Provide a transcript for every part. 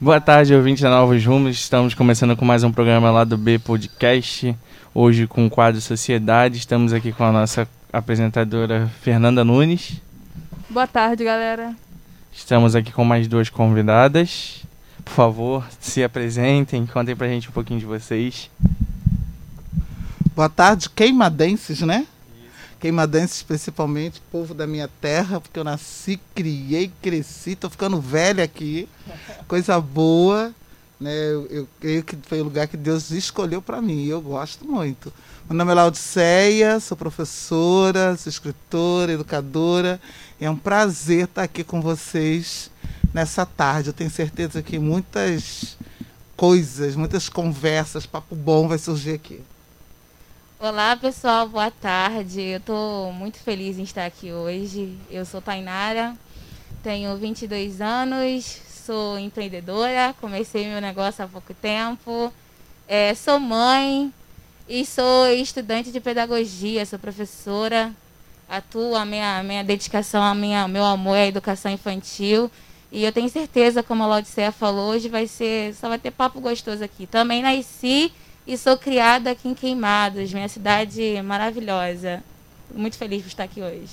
Boa tarde, ouvinte da Novos Rumos. Estamos começando com mais um programa lá do B Podcast. Hoje com o quadro Sociedade. Estamos aqui com a nossa apresentadora Fernanda Nunes. Boa tarde, galera. Estamos aqui com mais duas convidadas. Por favor, se apresentem, contem pra gente um pouquinho de vocês. Boa tarde, queimadenses, né? Queimadenses, principalmente, povo da minha terra, porque eu nasci, criei, cresci, tô ficando velha aqui. Coisa boa, né? Eu, eu creio que foi o lugar que Deus escolheu para mim e eu gosto muito. Meu nome é Laudiceia, sou professora, sou escritora, educadora. E é um prazer estar aqui com vocês nessa tarde. Eu tenho certeza que muitas coisas, muitas conversas, papo bom vai surgir aqui. Olá pessoal, boa tarde. Eu estou muito feliz em estar aqui hoje. Eu sou Tainara, tenho 22 anos, sou empreendedora, comecei meu negócio há pouco tempo, é, sou mãe e sou estudante de pedagogia, sou professora. Atuo a minha, minha dedicação, a minha, meu amor é a educação infantil. E eu tenho certeza, como a Laudicea falou, hoje vai ser, só vai ter papo gostoso aqui. Também nasci e sou criada aqui em Queimados, minha cidade maravilhosa. Muito feliz por estar aqui hoje.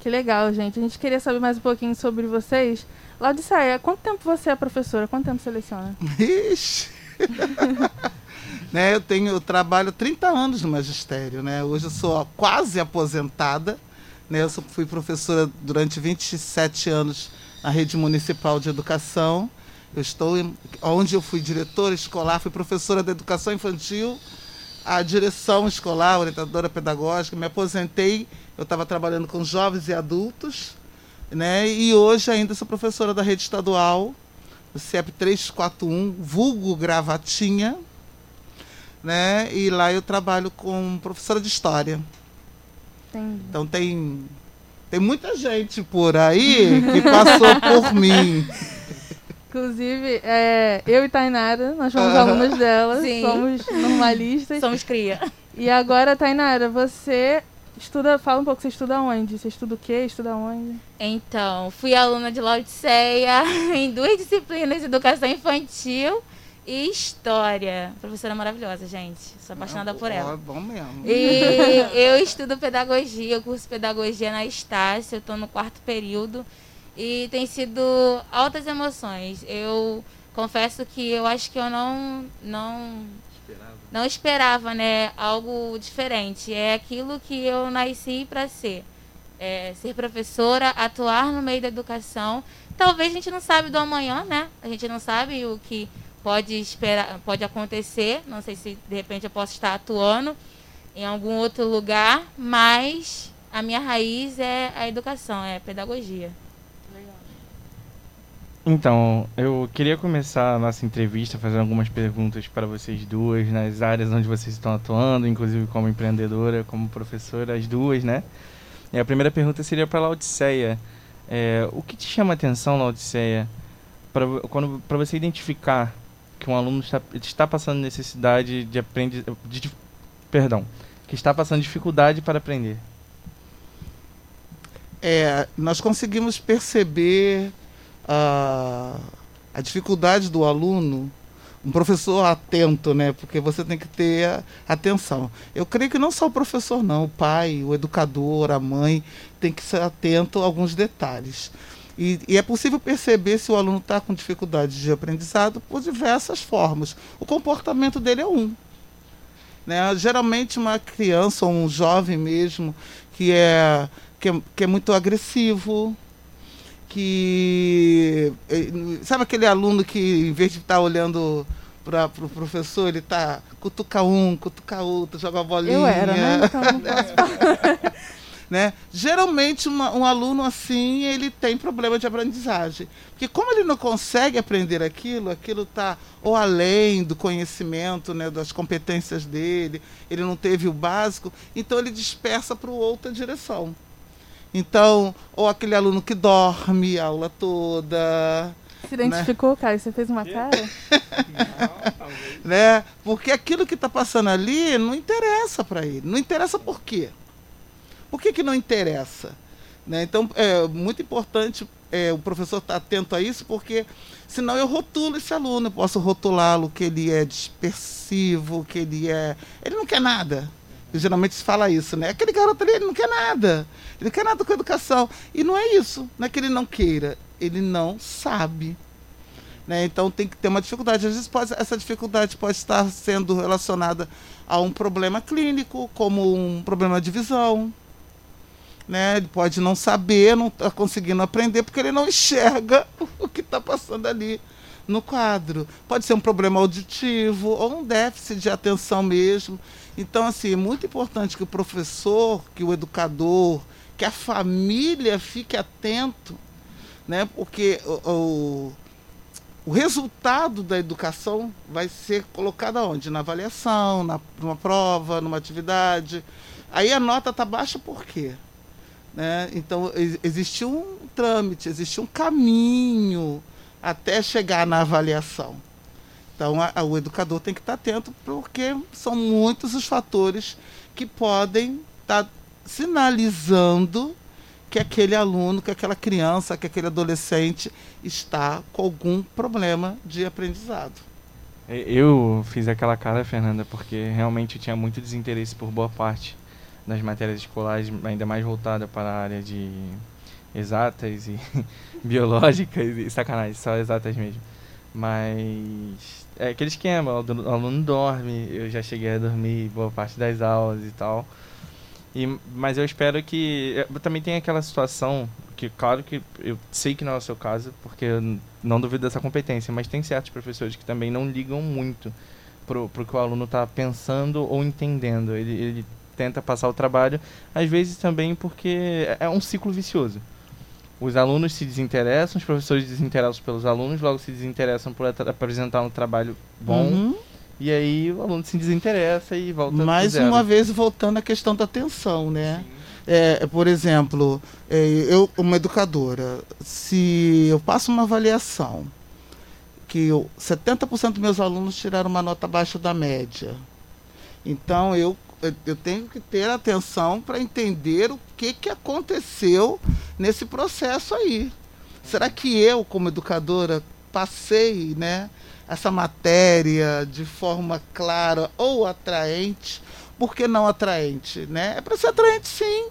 Que legal, gente. A gente queria saber mais um pouquinho sobre vocês. Laudiceia, quanto tempo você é professora? Quanto tempo você leciona? Ixi! né, eu tenho, eu trabalho 30 anos no magistério, né? Hoje eu sou quase aposentada, né? Eu fui professora durante 27 anos na rede municipal de educação eu estou em, onde eu fui diretora escolar, fui professora de educação infantil, a direção escolar, orientadora pedagógica, me aposentei, eu estava trabalhando com jovens e adultos, né? E hoje ainda sou professora da rede estadual, o CEP 341, vulgo gravatinha, né? E lá eu trabalho com professora de história. Entendi. Então tem tem muita gente por aí que passou por mim. Inclusive, é, eu e Tainara, nós somos uh -huh. alunos dela, Sim. somos normalistas. somos cria. E agora, Tainara, você estuda, fala um pouco, você estuda onde? Você estuda o quê? Estuda onde? Então, fui aluna de Laodiceia em duas disciplinas educação infantil e história. Professora maravilhosa, gente. Sou apaixonada Não, por ela. É bom mesmo. E eu estudo pedagogia, curso pedagogia na Estácio, eu estou no quarto período. E tem sido altas emoções. Eu confesso que eu acho que eu não não esperava. não esperava, né, algo diferente. É aquilo que eu nasci para ser. É, ser professora, atuar no meio da educação. Talvez a gente não sabe do amanhã, né? A gente não sabe o que pode esperar, pode acontecer. Não sei se de repente eu posso estar atuando em algum outro lugar, mas a minha raiz é a educação, é a pedagogia. Então, eu queria começar a nossa entrevista fazendo algumas perguntas para vocês duas, nas áreas onde vocês estão atuando, inclusive como empreendedora, como professora, as duas, né? E a primeira pergunta seria para a Laodiceia. É, o que te chama a atenção, Laodiceia, para você identificar que um aluno está, está passando necessidade de aprender, de, perdão, que está passando dificuldade para aprender? É, nós conseguimos perceber a, a dificuldade do aluno, um professor atento, né? Porque você tem que ter atenção. Eu creio que não só o professor, não, o pai, o educador, a mãe, tem que ser atento a alguns detalhes. E, e, é possível perceber se o aluno está com dificuldade de aprendizado por diversas formas. O comportamento dele é um. Né? Geralmente, uma criança ou um jovem mesmo que é, que é, que é muito agressivo, que. Eh, sabe aquele aluno que, em vez de estar tá olhando para o pro professor, ele está cutuca um, cutuca outro, joga a bolinha. Eu era, né? Então não posso né? Geralmente, uma, um aluno assim, ele tem problema de aprendizagem. Porque como ele não consegue aprender aquilo, aquilo está ou além do conhecimento, né, das competências dele, ele não teve o básico, então ele dispersa para outra direção. Então, ou aquele aluno que dorme a aula toda. Se identificou, né? cara? Você fez uma cara? não, né? Porque aquilo que está passando ali não interessa para ele. Não interessa por quê? Por que, que não interessa? Né? Então, é muito importante é, o professor está atento a isso, porque senão eu rotulo esse aluno, eu posso rotulá-lo que ele é dispersivo, que ele é. Ele não quer nada. Geralmente se fala isso, né? Aquele garoto ali, ele não quer nada. Ele não quer nada com educação. E não é isso. Não é que ele não queira, ele não sabe. Né? Então tem que ter uma dificuldade. Às vezes pode, essa dificuldade pode estar sendo relacionada a um problema clínico, como um problema de visão. Né? Ele pode não saber, não estar tá conseguindo aprender, porque ele não enxerga o que está passando ali no quadro. Pode ser um problema auditivo ou um déficit de atenção mesmo. Então, assim, é muito importante que o professor, que o educador, que a família fique atento, né? porque o, o, o resultado da educação vai ser colocado aonde? Na avaliação, na, numa prova, numa atividade. Aí a nota está baixa por quê? Né? Então, existe um trâmite, existe um caminho até chegar na avaliação. Então, a, a, o educador tem que estar atento, porque são muitos os fatores que podem estar sinalizando que aquele aluno, que aquela criança, que aquele adolescente está com algum problema de aprendizado. Eu fiz aquela cara, Fernanda, porque realmente eu tinha muito desinteresse por boa parte das matérias escolares, ainda mais voltada para a área de exatas e biológicas e sacanagem, só exatas mesmo. Mas é aquele esquema, o aluno dorme, eu já cheguei a dormir boa parte das aulas e tal. E, mas eu espero que. É, também tem aquela situação que, claro que eu sei que não é o seu caso, porque eu não duvido dessa competência, mas tem certos professores que também não ligam muito pro, pro que o aluno está pensando ou entendendo. Ele, ele tenta passar o trabalho, às vezes também porque é, é um ciclo vicioso os alunos se desinteressam, os professores desinteressam pelos alunos, logo se desinteressam por apresentar um trabalho bom. Uhum. E aí o aluno se desinteressa e volta Mais uma vez voltando à questão da atenção, né? É, por exemplo, é, eu, uma educadora, se eu passo uma avaliação que eu, 70% dos meus alunos tiraram uma nota abaixo da média, então eu eu tenho que ter atenção para entender o que, que aconteceu nesse processo aí. Será que eu, como educadora, passei né, essa matéria de forma clara ou atraente? Por que não atraente? Né? É para ser atraente, sim.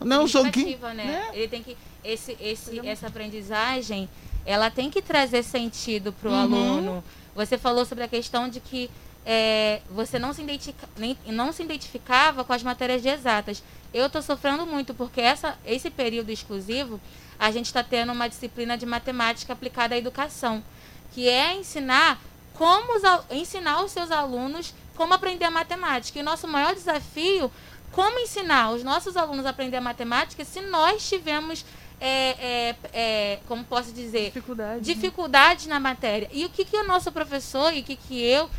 Não é um joguinho. Né? né? Ele tem que esse, esse, essa aprendizagem, ela tem que trazer sentido para o uhum. aluno. Você falou sobre a questão de que é, você não se, identifica, nem, não se identificava com as matérias de exatas. Eu estou sofrendo muito porque essa, esse período exclusivo a gente está tendo uma disciplina de matemática aplicada à educação, que é ensinar como os, ensinar os seus alunos como aprender a matemática. E o nosso maior desafio, como ensinar os nossos alunos a aprender a matemática se nós tivemos é, é, é, como posso dizer, Dificuldade, dificuldades né? na matéria. E o que, que o nosso professor e o que, que eu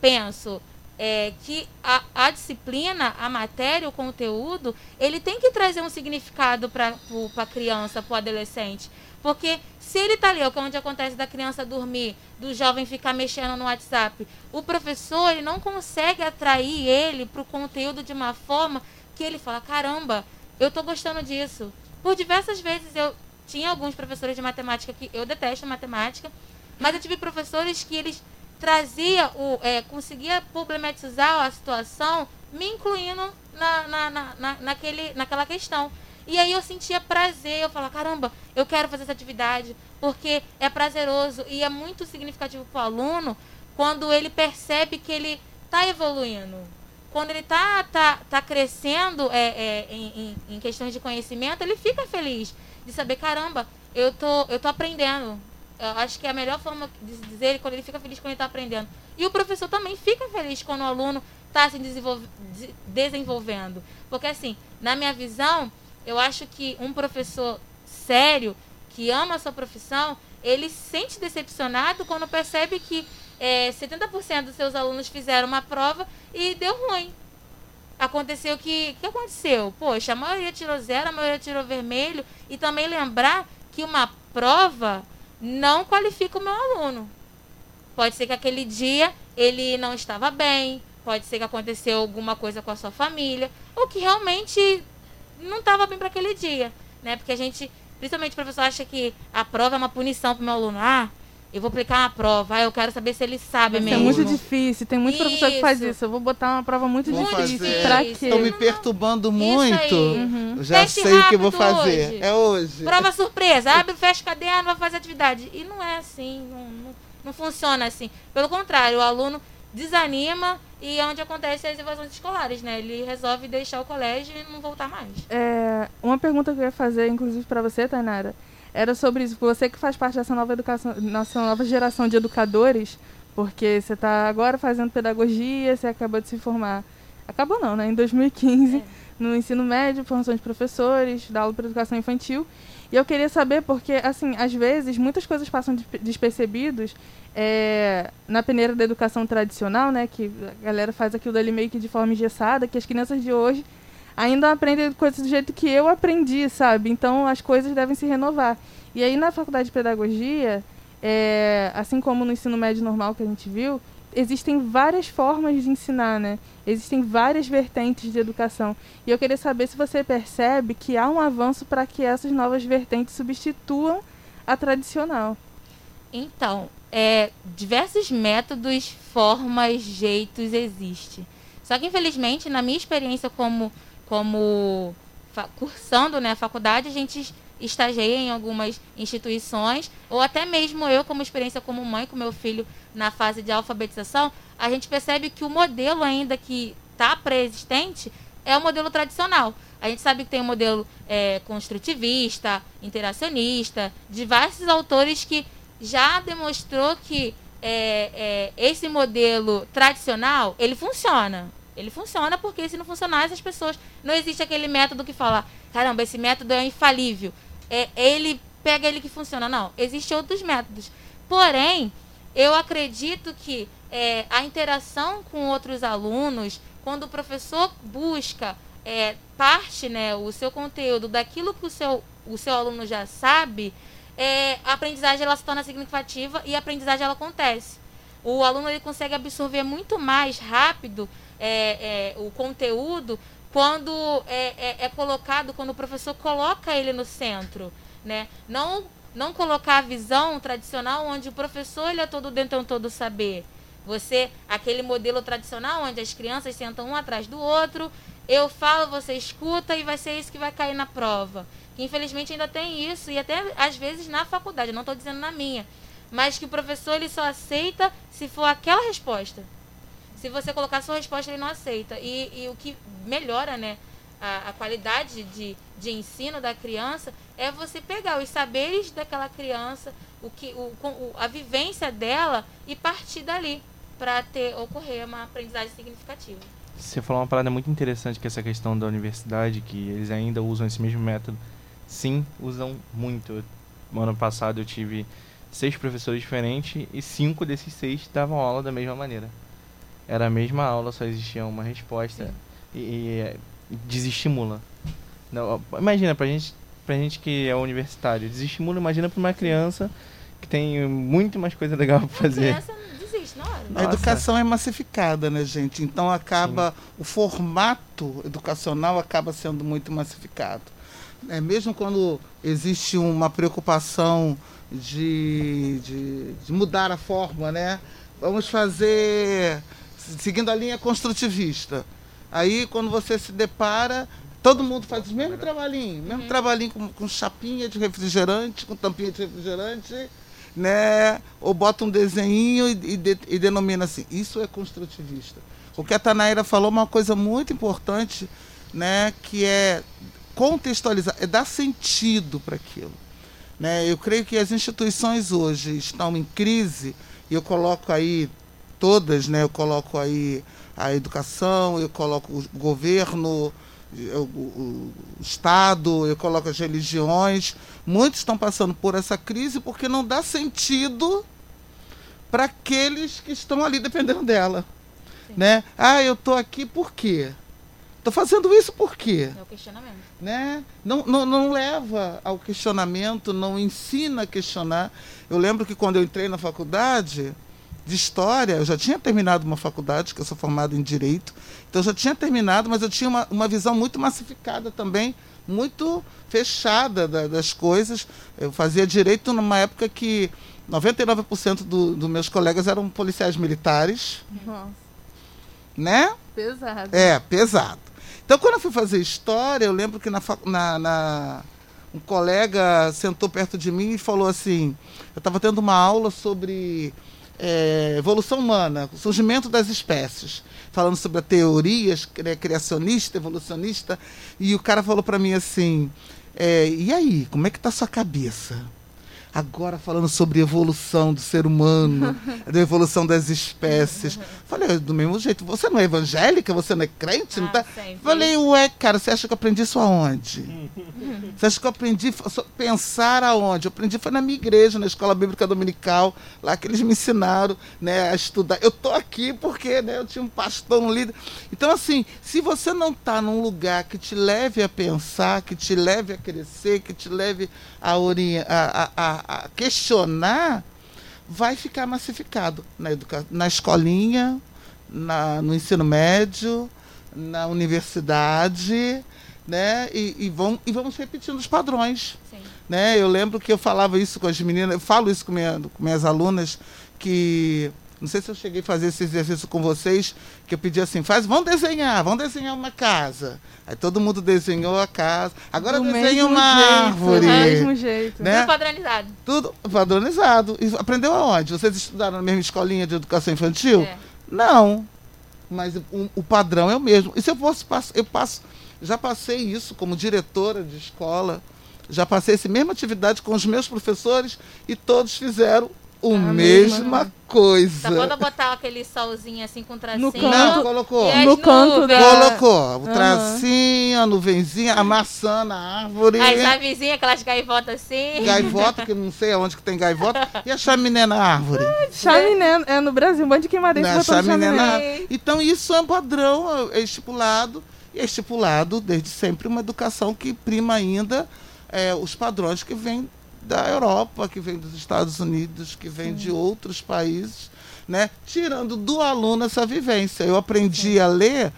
penso é, que a, a, disciplina, a matéria, o conteúdo, ele tem que trazer um significado para a criança, para o adolescente. Porque se ele está ali, é onde acontece da criança dormir, do jovem ficar mexendo no WhatsApp, o professor ele não consegue atrair ele para o conteúdo de uma forma que ele fala, caramba, eu estou gostando disso. Por diversas vezes eu tinha alguns professores de matemática que eu detesto matemática, mas eu tive professores que eles trazia o é, conseguia problematizar a situação me incluindo na, na, na, na, naquele, naquela questão. E aí eu sentia prazer eu falava caramba eu quero fazer essa atividade porque é prazeroso e é muito significativo para o aluno quando ele percebe que ele está evoluindo. Quando ele está tá, tá crescendo é, é, em, em, questões de conhecimento ele fica feliz de saber caramba eu tô eu tô aprendendo acho que é a melhor forma de dizer quando ele fica feliz quando ele está aprendendo. E o professor também fica feliz quando o aluno está se desenvolve, desenvolvendo. Porque, assim, na minha visão, eu acho que um professor sério, que ama a sua profissão, ele se sente decepcionado quando percebe que é, 70% dos seus alunos fizeram uma prova e deu ruim. Aconteceu que. O que aconteceu? Poxa, a maioria tirou zero, a maioria tirou vermelho. E também lembrar que uma prova não qualifica o meu aluno. Pode ser que aquele dia ele não estava bem, pode ser que aconteceu alguma coisa com a sua família, ou que realmente não estava bem para aquele dia, né? Porque a gente Principalmente o professor acha que a prova é uma punição para o meu aluno. Ah, eu vou aplicar uma prova, ah, eu quero saber se ele sabe Isso mesmo. é muito difícil. Tem muito professor que faz Isso. isso. Eu vou botar uma prova muito Vou difícil. fazer. Pra Isso. quê? Estão me perturbando Isso muito. Uhum. Já Teste sei o que eu vou fazer. hoje. É hoje. Prova surpresa, abre, fecha o caderno, vai fazer atividade. E não é assim, não, não, não funciona assim. Pelo contrário, o aluno desanima e é onde acontecem as evasões escolares, né? Ele resolve deixar o colégio e não voltar mais. É, uma pergunta que eu ia fazer, inclusive para você, Tainara, era sobre isso. Você que faz parte dessa nova educação, nossa nova geração de educadores, porque você está agora fazendo pedagogia, você acabou de se formar. Acabou não, né? Em 2015, É. no ensino médio, formação de professores, da aula para educação infantil. E eu queria saber, porque, assim, às vezes, muitas coisas passam despe- despercebidos é, na peneira da educação tradicional, né? Que a galera faz aquilo ali meio que de forma engessada, que as crianças de hoje ainda aprendem coisas do jeito que eu aprendi, sabe? Então as coisas devem se renovar. E aí na faculdade de pedagogia, é, assim como no ensino médio normal que a gente viu, existem várias formas de ensinar, né? Existem várias vertentes de educação. E eu queria saber se você percebe que há um avanço para que essas novas vertentes substituam a tradicional. Então, é, diversos métodos, formas, jeitos existem. Só que, infelizmente, na minha experiência como, como cursando né, a faculdade, a gente estagiei em algumas instituições, ou até mesmo eu, como experiência como mãe com meu filho na fase de alfabetização, a gente percebe que o modelo ainda que está pré-existente é o modelo tradicional. A gente sabe que tem o modelo é, construtivista, interacionista, diversos autores que já demonstrou que é, é, esse modelo tradicional ele funciona. Ele funciona porque se não funcionar, essas pessoas. Não existe aquele método que fala, caramba, esse método é infalível. É, ele pega ele que funciona. Não, existem outros métodos. Porém, eu acredito que é, a interação com outros alunos, quando o professor busca é, parte, né, o seu conteúdo daquilo que o seu, o seu aluno já sabe, é, a aprendizagem ela se torna significativa e a aprendizagem ela acontece. O aluno ele consegue absorver muito mais rápido é, é, o conteúdo quando é, é, é colocado, quando o professor coloca ele no centro, né? Não não colocar a visão tradicional onde o professor ele é todo detentor do saber. Você, aquele modelo tradicional onde as crianças sentam um atrás do outro, eu falo, você escuta e vai ser isso que vai cair na prova. Que infelizmente ainda tem isso e até às vezes na faculdade, não estou dizendo na minha, mas que o professor ele só aceita se for aquela resposta. Se você colocar sua resposta, ele não aceita. E, e o que melhora né, a, a qualidade de, de ensino da criança é você pegar os saberes daquela criança, o que, o, o- a vivência dela e partir dali para ter ocorrer uma aprendizagem significativa. Você falou uma parada muito interessante que é essa questão da universidade, que eles ainda usam esse mesmo método. Sim, usam muito. No ano passado eu tive seis professores diferentes e cinco desses seis davam aula da mesma maneira. Era a mesma aula, só existia uma resposta e, e desestimula. Não, imagina, pra gente, pra gente que é universitário, desestimula, imagina pra uma criança que tem muito mais coisa legal pra A fazer. criança desiste na hora. A educação é massificada, né, gente? Então acaba o formato educacional acaba sendo muito massificado. É mesmo quando existe uma preocupação de, de, de mudar a forma, né? Vamos fazer seguindo a linha construtivista. Aí quando você se depara, todo mundo faz o mesmo trabalhinho, mesmo trabalhinho com, com chapinha de refrigerante, com tampinha de refrigerante, né? Ou bota um desenho e, e de- e denomina assim. Isso é construtivista. O que a Tanaíra falou é uma coisa muito importante, né? Que é contextualizar, é dar sentido para aquilo. Né? Eu creio que as instituições hoje estão em crise, e eu coloco aí todas, né? Eu coloco aí a educação, eu coloco o governo, o, Estado, eu coloco as religiões. Muitos estão passando por essa crise porque não dá sentido para aqueles que estão ali dependendo dela. Né? Ah, eu estou aqui por quê? Estou fazendo isso por quê? É o questionamento. né? Não, não, não leva ao questionamento, não ensina a questionar. Eu lembro que quando eu entrei na faculdade de História, eu já tinha terminado uma faculdade, que eu sou formado em Direito, então eu já tinha terminado, mas eu tinha uma, uma visão muito massificada também muito fechada da, das coisas. Eu fazia direito numa época que 99% dos do meus colegas eram policiais militares, Nossa, né? pesado. É, pesado. Então, quando eu fui fazer história, eu lembro que na, na- na- um colega sentou perto de mim e falou assim: eu estava tendo uma aula sobre é, evolução humana, surgimento das espécies, falando sobre teorias né, criacionista, evolucionista, e o cara falou para mim assim: é, e aí, como é que tá a sua cabeça? Agora falando sobre evolução do ser humano, da evolução das espécies. Falei, do mesmo jeito, você não é evangélica, você não é crente, não Ah, tá? sempre. Falei, ué, cara, você acha que eu aprendi isso aonde? Você acha que eu aprendi pensar aonde? Eu aprendi foi na minha igreja, na escola bíblica dominical, lá que eles me ensinaram né, a estudar. Eu tô aqui porque né, eu tinha um pastor, um líder. Então, assim, se você não está num lugar que te leve a pensar, que te leve a crescer, que te leve a, ori- a, a- a- a questionar, vai ficar massificado na, educa na escolinha, na, no ensino médio, na universidade, né? E, e, vão, e vamos repetindo os padrões. Sim. Né? Eu lembro que eu falava isso com as meninas, eu falo isso com, minha, com minhas alunas, que. Não sei se eu cheguei a fazer esse exercício com vocês, que eu pedi assim, faz, vamos desenhar, vamos desenhar uma casa. Aí todo mundo desenhou a casa. Agora Do desenha mesmo uma jeito, árvore. Do mesmo jeito. Né? Tudo padronizado. Tudo padronizado. E aprendeu aonde? Vocês estudaram na mesma escolinha de educação infantil? É. Não. Mas o, o padrão é o mesmo. E se eu passo, eu passo, já passei isso como diretora de escola, já passei essa mesma atividade com os meus professores e todos fizeram a A mesma coisa. Só quando botar aquele solzinho assim com tracinho. canto. Não, colocou. No canto nuvens. da- Colocou o tracinho, a nuvenzinha, a maçã na árvore. As avezinhas, aquelas gaivotas assim. Gaivota, que não sei aonde que tem gaivota, e a chaminé na árvore. Chaminé é no Brasil, um monte de queimadense Na botando chaminé na- chaminé. Então isso é um padrão, é estipulado, e é estipulado desde sempre uma educação que prima ainda é, os padrões que vêm da Europa, que vêm dos Estados Unidos, que vêm de outros países, né? tirando do aluno essa vivência. Eu aprendi a ler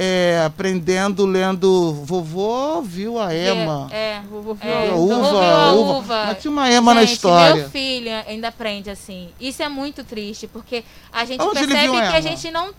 é, aprendendo, lendo Vovô viu a Ema. É. Vovô viu É, a uva. vovô viu a uva. uva. Mas tinha uma ema na Gente, história. Meu filho ainda aprende assim. Isso é muito triste, porque a gente Onde percebe que a gente não.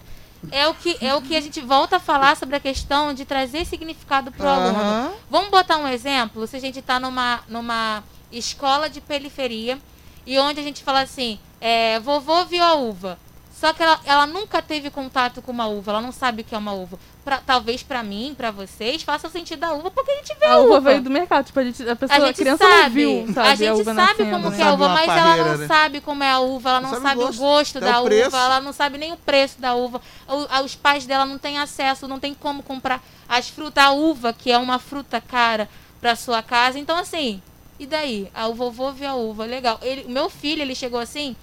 É o, que, é o que a gente volta a falar sobre a questão de trazer significado para o aluno. Vamos botar um exemplo? Se a gente está numa, numa escola de periferia e onde a gente fala assim, é, vovô viu a uva. Só que ela, ela nunca teve contato com uma uva, ela não sabe o que é uma uva. Pra, talvez para mim, para vocês, faça sentido da uva, porque a gente vê a, A uva veio do mercado, tipo, a, gente, a pessoa, a a, gente criança sabe, não viu, sabe, a gente uva sabe nascendo, como né? que é a uva, Sabe mas ela parreira, não né? sabe como é a uva, ela não Sabe sabe, o o gosto, gosto até da o uva, ela não sabe nem o preço da uva. O- os pais dela não têm acesso, não tem como comprar as frutas, a uva, que é uma fruta cara, para sua casa. Então, assim, e daí? Ah, o vovô viu a uva, legal. Ele, o meu filho, ele chegou assim,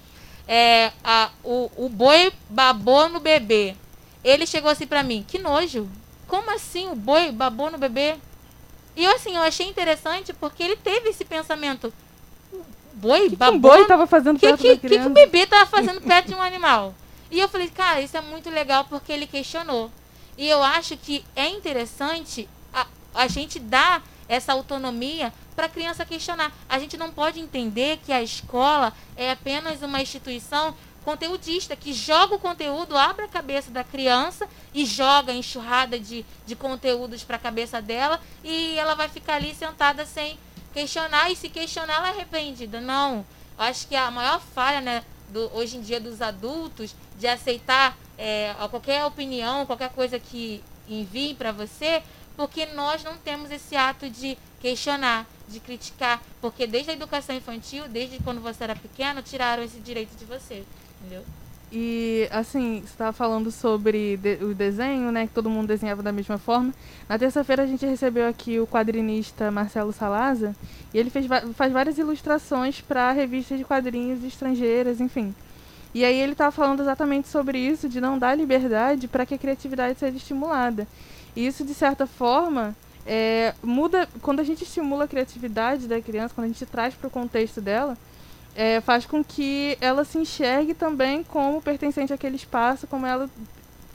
é, a, o, o boi babou no bebê. Ele chegou assim pra mim, que nojo. Como assim o boi babou no bebê? E eu assim, eu achei interessante porque ele teve esse pensamento. Boi O que, que babou um boi tava fazendo o que, perto que, que, que o bebê tava fazendo perto de um animal? E eu falei, cara, isso é muito legal porque ele questionou. E eu acho que é interessante a, a gente dar essa autonomia para a criança questionar. A gente não pode entender que a escola é apenas uma instituição conteudista que joga o conteúdo, abre a cabeça da criança e joga enxurrada de, de conteúdos para a cabeça dela e ela vai ficar ali sentada sem questionar e se questionar ela é arrependida. Não. Acho que a maior falha, né, do, hoje em dia dos adultos de aceitar é, qualquer opinião, qualquer coisa que enviem para você, porque nós não temos esse ato de questionar, de criticar, porque desde a educação infantil, desde quando você era pequeno, tiraram esse direito de você, entendeu? E, assim, você estava falando sobre de- o desenho, né? Que todo mundo desenhava da mesma forma. Na terça-feira a gente recebeu aqui o quadrinista Marcelo Salaza. E ele fez, faz várias ilustrações para revistas de quadrinhos estrangeiras, enfim. E aí ele estava falando exatamente sobre isso, de não dar liberdade para que a criatividade seja estimulada. Isso, de certa forma, é, muda... Quando a gente estimula a criatividade da criança, quando a gente traz para o contexto dela, é, faz com que ela se enxergue também como pertencente àquele espaço, como ela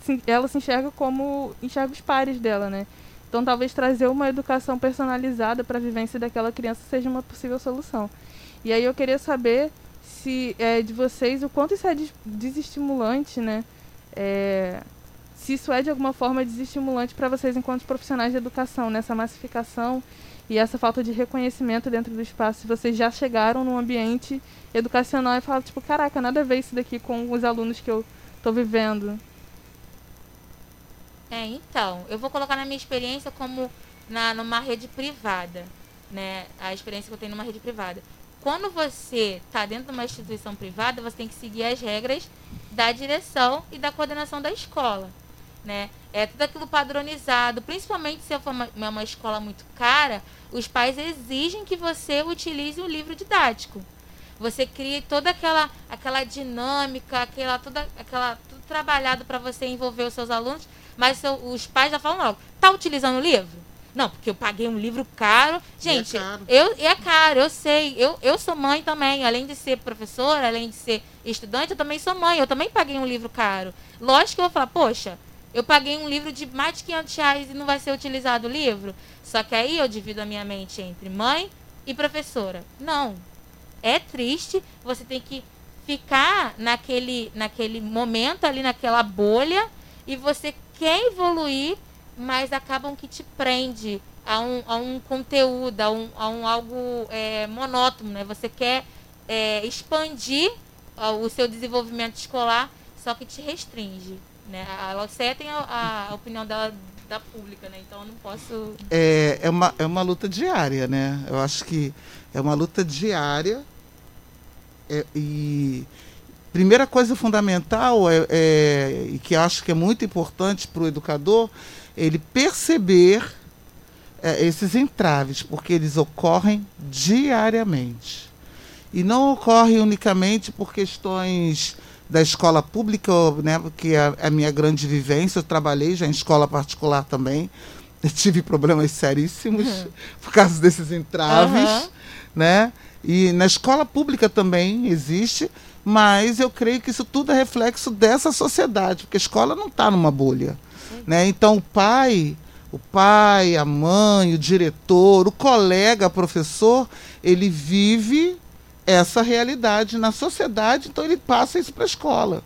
se, ela se enxerga como enxerga os pares dela, né? Então, talvez trazer uma educação personalizada para a vivência daquela criança seja uma possível solução. E aí eu queria saber se é, de vocês o quanto isso é des desestimulante, né? É, se isso é de alguma forma desestimulante para vocês enquanto profissionais de educação, nessa massificação e essa falta de reconhecimento dentro do espaço. Se vocês já chegaram num ambiente educacional e falam, tipo, caraca, nada a ver isso daqui com os alunos que eu estou vivendo. É, então, eu vou colocar na minha experiência como na, numa rede privada, né? A experiência que eu tenho numa rede privada. Quando você está dentro de uma instituição privada, você tem que seguir as regras da direção e da coordenação da escola, né? É tudo aquilo padronizado, principalmente se for uma, uma escola muito cara, os pais exigem que você utilize o livro didático. Você cria toda aquela aquela dinâmica, aquela toda aquela tudo trabalhado para você envolver os seus alunos mas seu, os pais já falam logo, tá utilizando o livro? Não, porque eu paguei um livro caro. Gente, e é caro. Eu, é caro, eu sei. Eu, eu sou mãe também. Além de ser professora, além de ser estudante, eu também sou mãe. Eu também paguei um livro caro. Lógico que eu vou falar, poxa, eu paguei um livro de mais de 500 reais e não vai ser utilizado o livro? Só que aí eu divido a minha mente entre mãe e professora. Não. É triste. Você tem que ficar naquele, naquele momento ali, naquela bolha, e você quer evoluir, mas acabam que te prende a um, a um conteúdo, a um, a um algo é, monótono, né? Você quer é, expandir o seu desenvolvimento escolar, só que te restringe, né? A Lucéia tem a, a, opinião dela da pública, né? Então eu não posso... É, é, uma, é uma luta diária, né? Eu acho que é uma luta diária é, e Primeira coisa fundamental é, é e que acho que é muito importante para o educador, ele perceber é, esses entraves, porque eles ocorrem diariamente. E não ocorrem unicamente por questões da escola pública, né, que é a minha grande vivência. Eu trabalhei já em escola particular também. Eu tive problemas seríssimos uhum. por causa desses entraves. Uhum. Né? E na escola pública também existe mas eu creio que isso tudo é reflexo dessa sociedade, porque a escola não está numa bolha. Né? Então o pai, o pai, a mãe, o diretor, o colega, o professor, ele vive essa realidade na sociedade, então ele passa isso para a escola.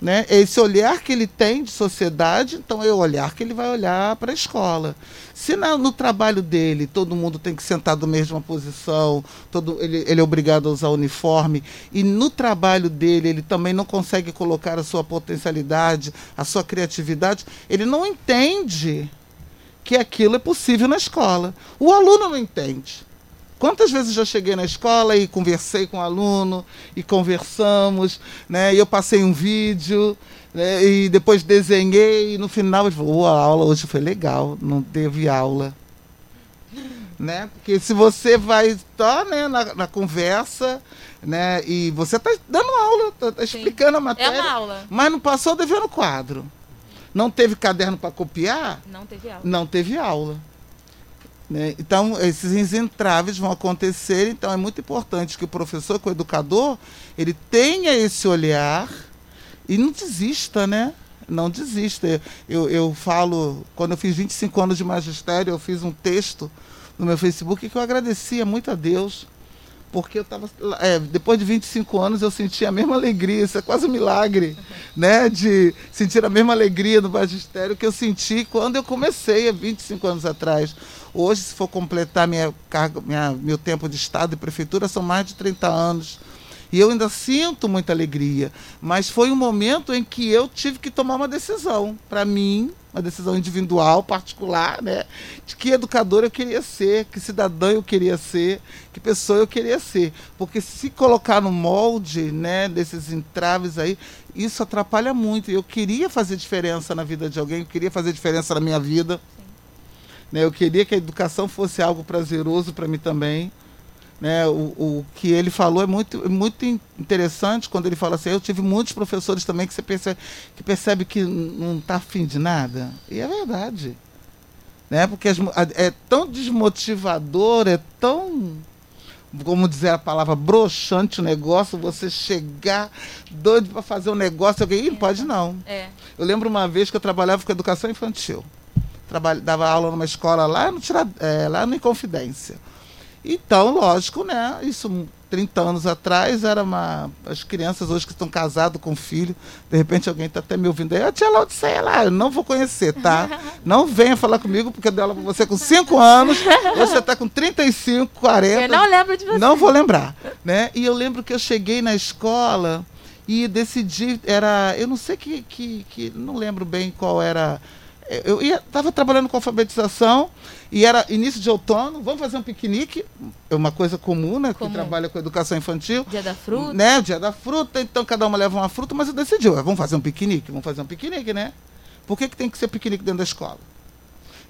Né? Esse olhar que ele tem de sociedade, então é o olhar que ele vai olhar para a escola. Se na, no trabalho dele todo mundo tem que sentar da mesma posição, todo, ele, ele é obrigado a usar uniforme, e no trabalho dele ele também não consegue colocar a sua potencialidade, a sua criatividade, ele não entende que aquilo é possível na escola. O aluno não entende. Quantas vezes já cheguei na escola e conversei com o aluno e conversamos, né? E eu passei um vídeo, né? e depois desenhei e no final ele falou, a aula hoje foi legal, não teve aula. Né? Porque se você vai estar né, na, na, conversa, né, e você está dando aula, está tá explicando a matéria, é uma aula. mas não passou devendo quadro. Não teve caderno para copiar? Não teve aula. Não teve aula. Né? Então, esses entraves vão acontecer, então é muito importante que o professor, que o educador, ele tenha esse olhar e não desista, né? Não desista. Eu, eu falo, quando eu fiz 25 anos de magistério, eu fiz um texto no meu Facebook que eu agradecia muito a Deus porque eu estava é, depois de 25 anos eu senti a mesma alegria, isso é quase um milagre, né, de sentir a mesma alegria no magistério que eu senti quando eu comecei há 25 anos atrás. Hoje, se for completar minha carga, minha, meu tempo de estado e prefeitura, são mais de 30 anos. E eu ainda sinto muita alegria, mas foi um momento em que eu tive que tomar uma decisão. Para mim, uma decisão individual, particular, né? De que educador eu queria ser, que cidadão eu queria ser, que pessoa eu queria ser. Porque se colocar no molde, né, desses entraves aí, isso atrapalha muito. Eu queria fazer diferença na vida de alguém, eu queria fazer diferença na minha vida. Né? Eu queria que a educação fosse algo prazeroso para mim também. Né, o, o que ele falou é muito, muito interessante quando ele fala assim, eu tive muitos professores também que você percebe que, percebe que não está afim de nada. E é verdade. Né? Porque é tão desmotivador, é tão, como dizer a palavra, broxante o negócio, você chegar doido para fazer um negócio, alguém, não pode não. É. Eu lembro uma vez que eu trabalhava com educação infantil trabalha, dava aula numa escola lá no, é, lá no Inconfidência. Então, lógico, né? Isso 30 anos atrás era uma. As crianças hoje que estão casadas com filho, de repente alguém está até me ouvindo aí, a tia Laodiceia lá, eu não vou conhecer, tá? Não venha falar comigo, porque eu dei aula você com 5 anos, você está com 35, 40. Eu não lembro de você. Não vou lembrar. Né? E eu lembro que eu cheguei na escola e decidi, era. Eu não sei que. que, que não lembro bem qual era eu estava trabalhando com alfabetização e era início de outono, vamos fazer um piquenique, é uma coisa comum, né? Comum. Que trabalha com educação infantil. Dia da fruta. Né? Dia da fruta, então cada uma leva uma fruta, mas eu decidi, vamos fazer um piquenique, vamos fazer um piquenique, né? Por que, que tem que ser piquenique dentro da escola?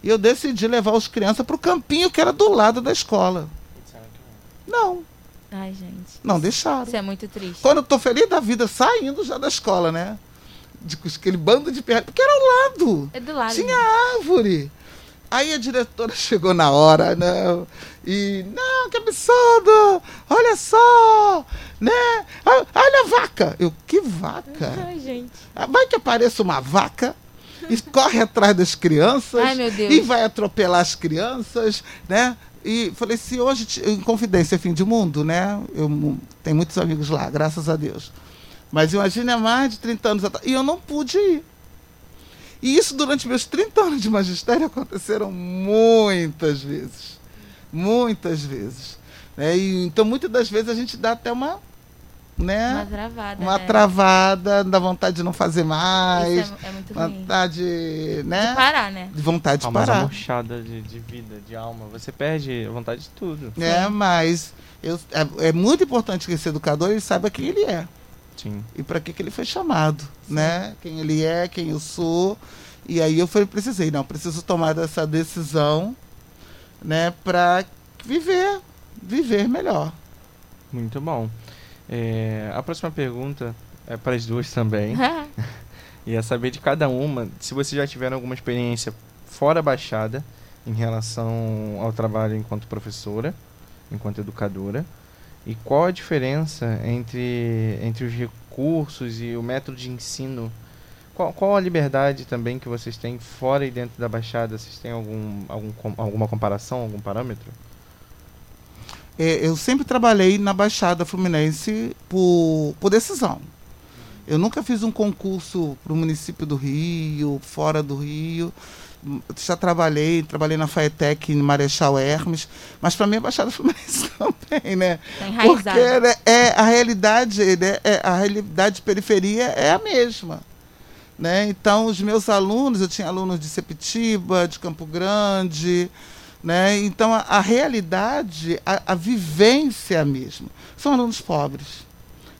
E eu decidi levar os crianças para o campinho que era do lado da escola. Não. Ai, gente. Não deixaram. Isso é muito triste. Quando eu tô feliz da vida, saindo já da escola, né? De, aquele bando de pernas, porque era ao lado. É do lado. Tinha árvore. Aí a diretora chegou na hora, não, e, não, que absurdo, olha só, né, olha a vaca. Eu, que vaca? Ai, gente. Ah, vai que apareça uma vaca e corre atrás das crianças Ai, e vai atropelar as crianças, né? E falei, se hoje, em confidência, é fim de mundo, né? Eu tenho muitos amigos lá, graças a Deus. Mas imagine há mais de 30 anos atrás. E eu não pude ir. E isso durante meus 30 anos de magistério aconteceram muitas vezes. Muitas vezes. Né? E, então, muitas das vezes a gente dá até uma. Né? Uma travada. Uma né? travada, dá vontade de não fazer mais. Isso é, é muito vontade, ruim. né? De parar, né? De vontade de parar. murchada de, de vida, de alma. Você perde a vontade de tudo. É, mas eu, é, é muito importante que esse educador ele saiba quem ele é. Sim. E para que, que ele foi chamado, Sim. né? Quem ele é, quem eu sou. E aí eu falei, precisei, não, preciso tomar essa decisão, né, para viver, viver melhor. Muito bom. É, a próxima pergunta é para as duas também. e é saber de cada uma se vocês já tiveram alguma experiência fora Baixada em relação ao trabalho enquanto professora, enquanto educadora e qual a diferença entre, entre os recursos e o método de ensino? Qual, qual a liberdade também que vocês têm fora e dentro da Baixada? Vocês têm algum, algum, alguma comparação, algum parâmetro? É, eu sempre trabalhei na Baixada Fluminense por, por decisão. Eu nunca fiz um concurso para o município do Rio, fora do Rio já trabalhei, trabalhei na Faetec em Marechal Hermes, mas para mim é Baixada Fluminense também, né? Tá Porque né, é, a realidade, né, é, a realidade de periferia é a mesma. Né? Então, os meus alunos, eu tinha alunos de Sepitiba, de Campo Grande, né? então a, a realidade, a, a vivência é a mesma. São alunos pobres,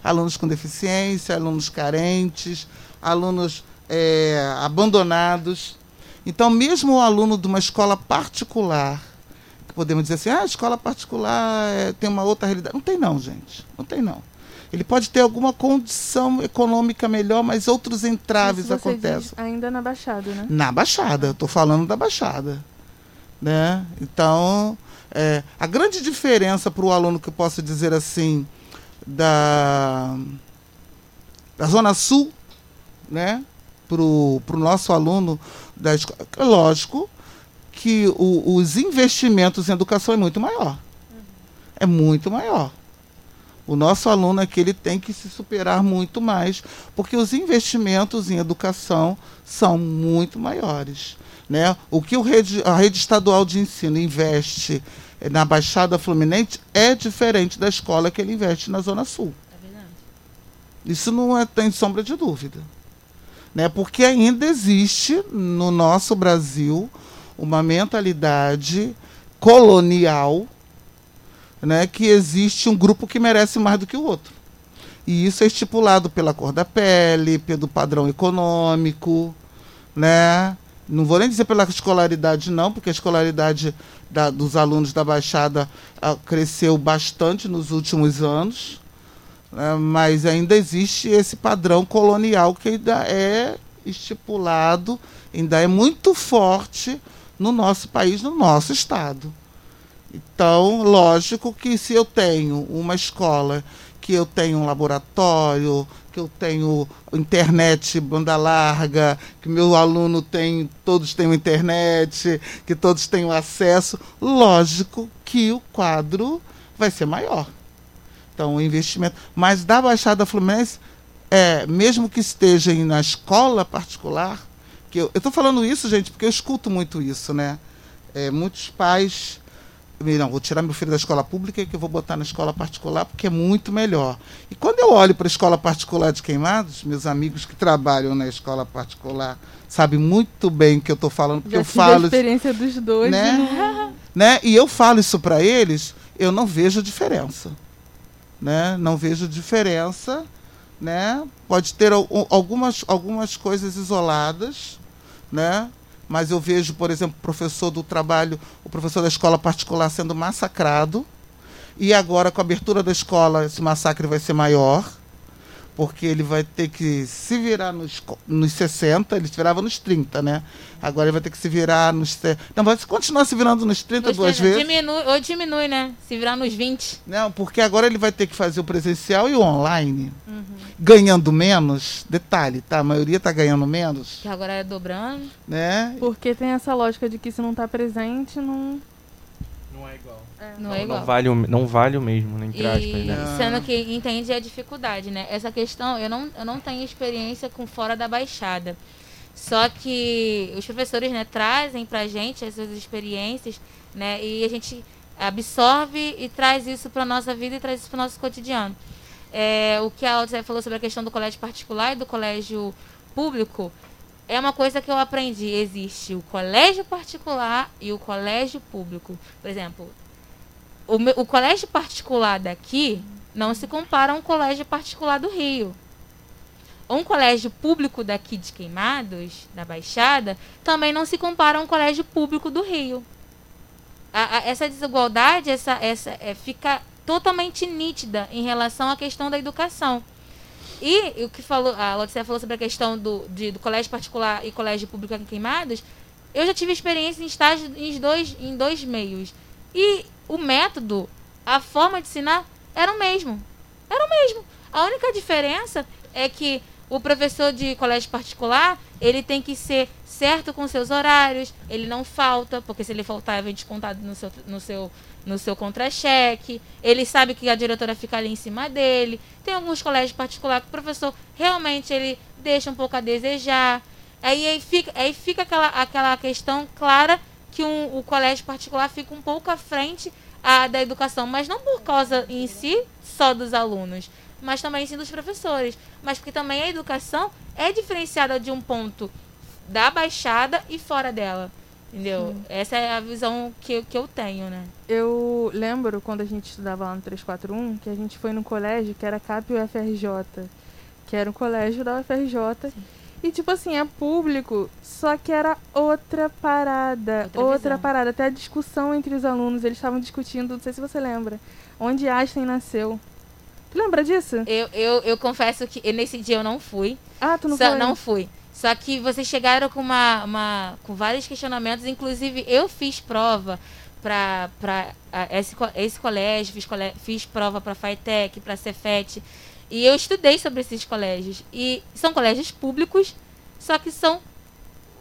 alunos com deficiência, alunos carentes, alunos é, abandonados. Então, mesmo o aluno de uma escola particular, que podemos dizer assim, ah, a escola particular é, tem uma outra realidade. Não tem não, gente. Não tem não. Ele pode ter alguma condição econômica melhor, mas outros entraves Isso acontecem. ainda na Baixada, né? Na Baixada, eu estou falando da Baixada. Né? Então, é, a grande diferença para o aluno que eu posso dizer assim, da, da Zona Sul, né? para o nosso aluno da escola. Lógico que o, os investimentos em educação é muito maior. É muito maior. O nosso aluno aqui ele tem que se superar muito mais, porque os investimentos em educação são muito maiores. Né? O que o rede, a rede estadual de ensino investe na Baixada Fluminense é diferente da escola que ele investe na Zona Sul. É verdade. Isso não é, tem sombra de dúvida né? Porque ainda existe no nosso Brasil uma mentalidade colonial, né? Que existe um grupo que merece mais do que o outro. E isso é estipulado pela cor da pele, pelo padrão econômico, né? Não vou nem dizer pela escolaridade, não, porque a escolaridade da, dos alunos da Baixada ah, cresceu bastante nos últimos anos mas ainda existe esse padrão colonial que ainda é estipulado, ainda é muito forte no nosso país, no nosso estado. Então, lógico que se eu tenho uma escola, que eu tenho um laboratório, que que eu tenho internet banda larga, que meu aluno tem, todos têm internet, que todos têm acesso, lógico que o quadro vai ser maior. Então, o investimento. Mas da Baixada Fluminense, é, mesmo que estejam na escola particular, que eu estou falando isso, gente, porque eu escuto muito isso, né? É, muitos pais não, vou tirar meu filho da escola pública que eu vou botar na escola particular porque é muito melhor. E quando eu olho para a escola particular de Queimados, meus amigos que trabalham na escola particular sabem muito bem o que eu estou falando, porque Já eu falo. a experiência dos dois. Né? Não... né? E eu falo isso para eles, eu não vejo diferença. Né? Não vejo diferença. Né? Pode ter algumas, algumas coisas isoladas, né? mas eu vejo, por exemplo, o professor do trabalho, o professor da escola particular sendo massacrado. E agora, com a abertura da escola, esse massacre vai ser maior, porque ele vai ter que se virar nos, nos 60, ele se virava nos 30, né? Agora ele vai ter que se virar nos. Não, vai continuar se virando nos 30 nos duas 30, vezes. Diminui, ou diminui, né? Se virar nos 20. Não, porque agora ele vai ter que fazer o presencial e o online. Uhum. Ganhando menos, detalhe, tá? A maioria está ganhando menos. Que agora é dobrando. Né? Porque tem essa lógica de que se não está presente, não. Não é igual. É. Não, não, é igual. Não vale, o, não vale o mesmo, né, entre aspas, né? Sendo que entende a dificuldade, né? Essa questão, eu não, eu não tenho experiência com fora da Baixada. Só que os professores né, trazem para a gente essas experiências né, e a gente absorve e traz isso para nossa vida e traz isso para nosso cotidiano. É, o que a Alzé falou sobre a questão do colégio particular e do colégio público é uma coisa que eu aprendi. Existe o colégio particular e o colégio público. Por exemplo, o, o colégio particular daqui não se compara a um colégio particular do Rio um colégio público daqui de Queimados, da Baixada, também não se compara a um colégio público do Rio. A, a, essa desigualdade essa, essa, é, fica totalmente nítida em relação à questão da educação. E o que falou, a Lotícia falou sobre a questão do, de, do colégio particular e colégio público em Queimados, eu já tive experiência em estágio em dois, em dois meios. E o método, a forma de ensinar, era o mesmo. Era o mesmo. A única diferença é que o professor de colégio particular, ele tem que ser certo com seus horários, ele não falta, porque se ele faltar, vem descontado no seu, no seu, no seu contra-cheque. Ele sabe que a diretora fica ali em cima dele. Tem alguns colégios particulares que o professor realmente ele deixa um pouco a desejar. Aí, aí fica, aí fica aquela, aquela questão clara que um, o colégio particular fica um pouco à frente a, da educação, mas não por causa em si só dos alunos, mas também sim dos professores. Mas porque também a educação é diferenciada de um ponto da baixada e fora dela. Entendeu? Sim. Essa é a visão que, que eu tenho, né? Eu lembro quando a gente estudava lá no 341 que a gente foi no colégio que era CAP UFRJ, que era um colégio da UFRJ. Sim. E tipo assim, é público, só que era outra parada. Outra, outra parada. Até a discussão entre os alunos, eles estavam discutindo, não sei se você lembra, onde Einstein nasceu. Tu lembra disso? Eu, eu, eu confesso que nesse dia eu não fui. Ah, tu não Só, foi? Não fui. Só que vocês chegaram com uma, uma com vários questionamentos, inclusive eu fiz prova para esse, esse colégio, fiz, cole, fiz prova para a FATEC, para a Cefet, e eu estudei sobre esses colégios. E são colégios públicos, só que são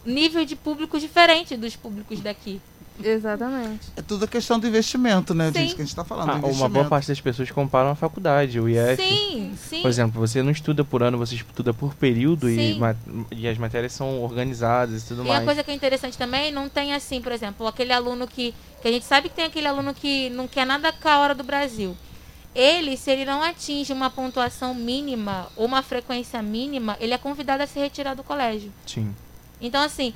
nível de público diferente dos públicos daqui. Exatamente. É tudo a questão do investimento, né, sim. gente, que a gente está falando. Ah, uma boa parte das pessoas comparam a faculdade, o IF. Sim, sim. Por exemplo, você não estuda por ano, você estuda por período e, e, as matérias são organizadas e tudo e mais. E a coisa que é interessante também, não tem assim, por exemplo, aquele aluno que. Que a gente sabe que tem aquele aluno que não quer nada com a hora do Brasil. Ele, se ele não atinge uma pontuação mínima ou uma frequência mínima, ele é convidado a se retirar do colégio. Sim. Então, assim,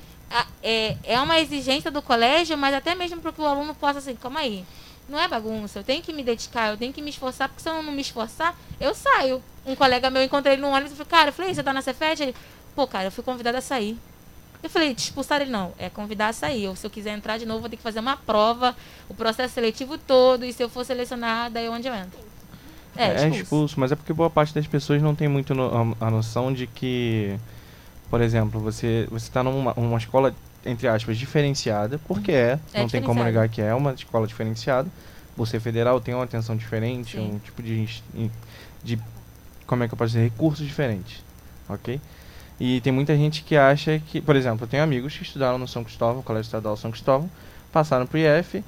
é, é uma exigência do colégio, mas até mesmo para que o aluno possa assim, calma aí, não é bagunça, eu tenho que me dedicar, eu tenho que me esforçar, porque se eu não me esforçar, eu saio. Um colega meu, encontrei ele no ônibus e falei, cara, eu falei, você tá na Cefet? Ele, pô, cara, eu fui convidada a sair. Eu falei, expulsar ele não, é convidar a sair. Ou se eu quiser entrar de novo, vou ter que fazer uma prova, o processo seletivo todo, e se eu for selecionada, é onde eu entro. É, é expulso. expulso. mas é porque boa parte das pessoas não tem muito no, a, a noção de que por exemplo, você você está numa uma escola entre aspas diferenciada, porque é, é não tem como negar que é uma escola diferenciada. Você federal tem uma atenção diferente, Sim. um tipo de, de como é que eu posso dizer, recursos diferentes, ok? E tem muita gente que acha que, por exemplo, eu tenho amigos que estudaram no São Cristóvão, Colégio Estadual São Cristóvão, passaram pro IF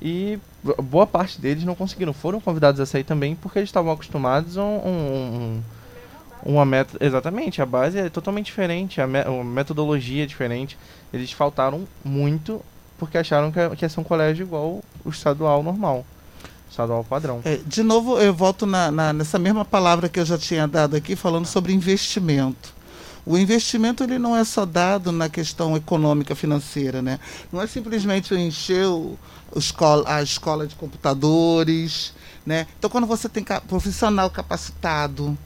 e boa parte deles não conseguiram, foram convidados a sair também porque eles estavam acostumados a um, um, um uma método exatamente a base é totalmente diferente a, me, a, metodologia é diferente. Eles faltaram muito porque acharam que, que ia ser um colégio igual o estadual normal estadual padrão. É, de novo eu volto na, na, nessa mesma palavra que eu já tinha dado aqui falando sobre investimento o investimento ele não é só dado na questão econômica financeira, né? Não é simplesmente encher o, a escola de computadores, né? Então quando você tem profissional capacitado,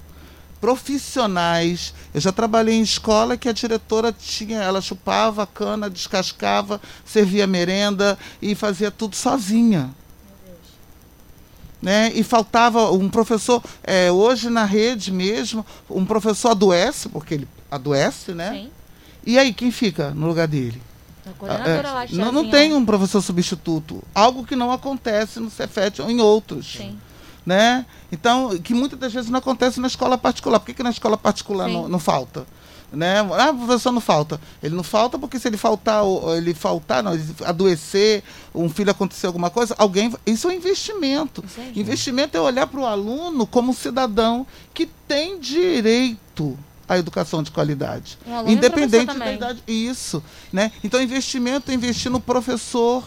profissionais, eu já trabalhei em escola que a diretora tinha, ela chupava a cana, descascava, servia merenda e fazia tudo sozinha. Né? E faltava um professor, é, hoje na rede mesmo, um professor adoece, porque ele adoece, né? Sim. E aí, quem fica no lugar dele? É, não, não tem um professor substituto. Algo que não acontece no Cefet ou em outros. Sim. Né? Então, que muitas das vezes não acontece na escola particular. Por que, que na escola particular não, não falta? né? Ah, o professor não falta. Ele não falta porque se ele faltar, ele faltar, não, ele adoecer, um filho acontecer alguma coisa, alguém. Isso é um investimento. É investimento é olhar para o aluno como um cidadão que tem direito a educação de qualidade. Um Independente da idade. Isso. Né? Então, investimento é investir no professor,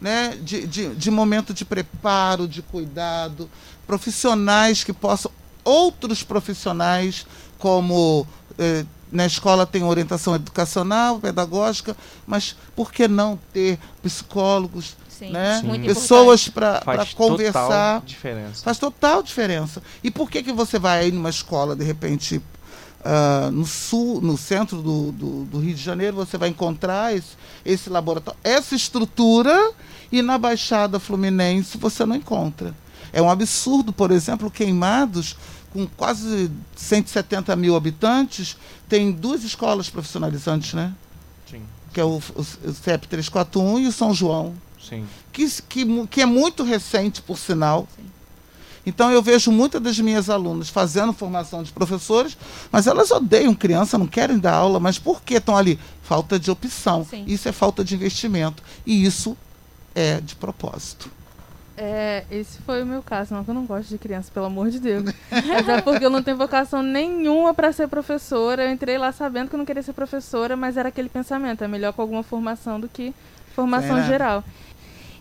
né? de, de, de momento de preparo, de cuidado, profissionais que possam. Outros profissionais, como eh, na escola tem orientação educacional, pedagógica, mas por que não ter psicólogos, Sim, né? Sim. pessoas para conversar? Total diferença. Faz total diferença. E por que, que você vai aí numa escola, de repente, Uh, no sul, no centro do, do, do, Rio de Janeiro, você vai encontrar esse, esse laboratório, essa estrutura, e na Baixada Fluminense você não encontra. É um absurdo, por exemplo, queimados com quase 170 mil habitantes, tem duas escolas profissionalizantes, né? Sim. Que é o, o, o CEP 341 e o São João. Sim. Que, que, que é muito recente, por sinal. Sim. Então eu vejo muitas das minhas alunas fazendo formação de professores, mas elas odeiam criança, não querem dar aula, mas por que estão ali? Falta de opção. Sim. Isso é falta de investimento. E isso é de propósito. É, esse foi o meu caso. Não que eu não gosto de criança, pelo amor de Deus. mas é porque eu não tenho vocação nenhuma para ser professora. Eu entrei lá sabendo que eu não queria ser professora, mas era aquele pensamento: é melhor com alguma formação do que formação é. geral.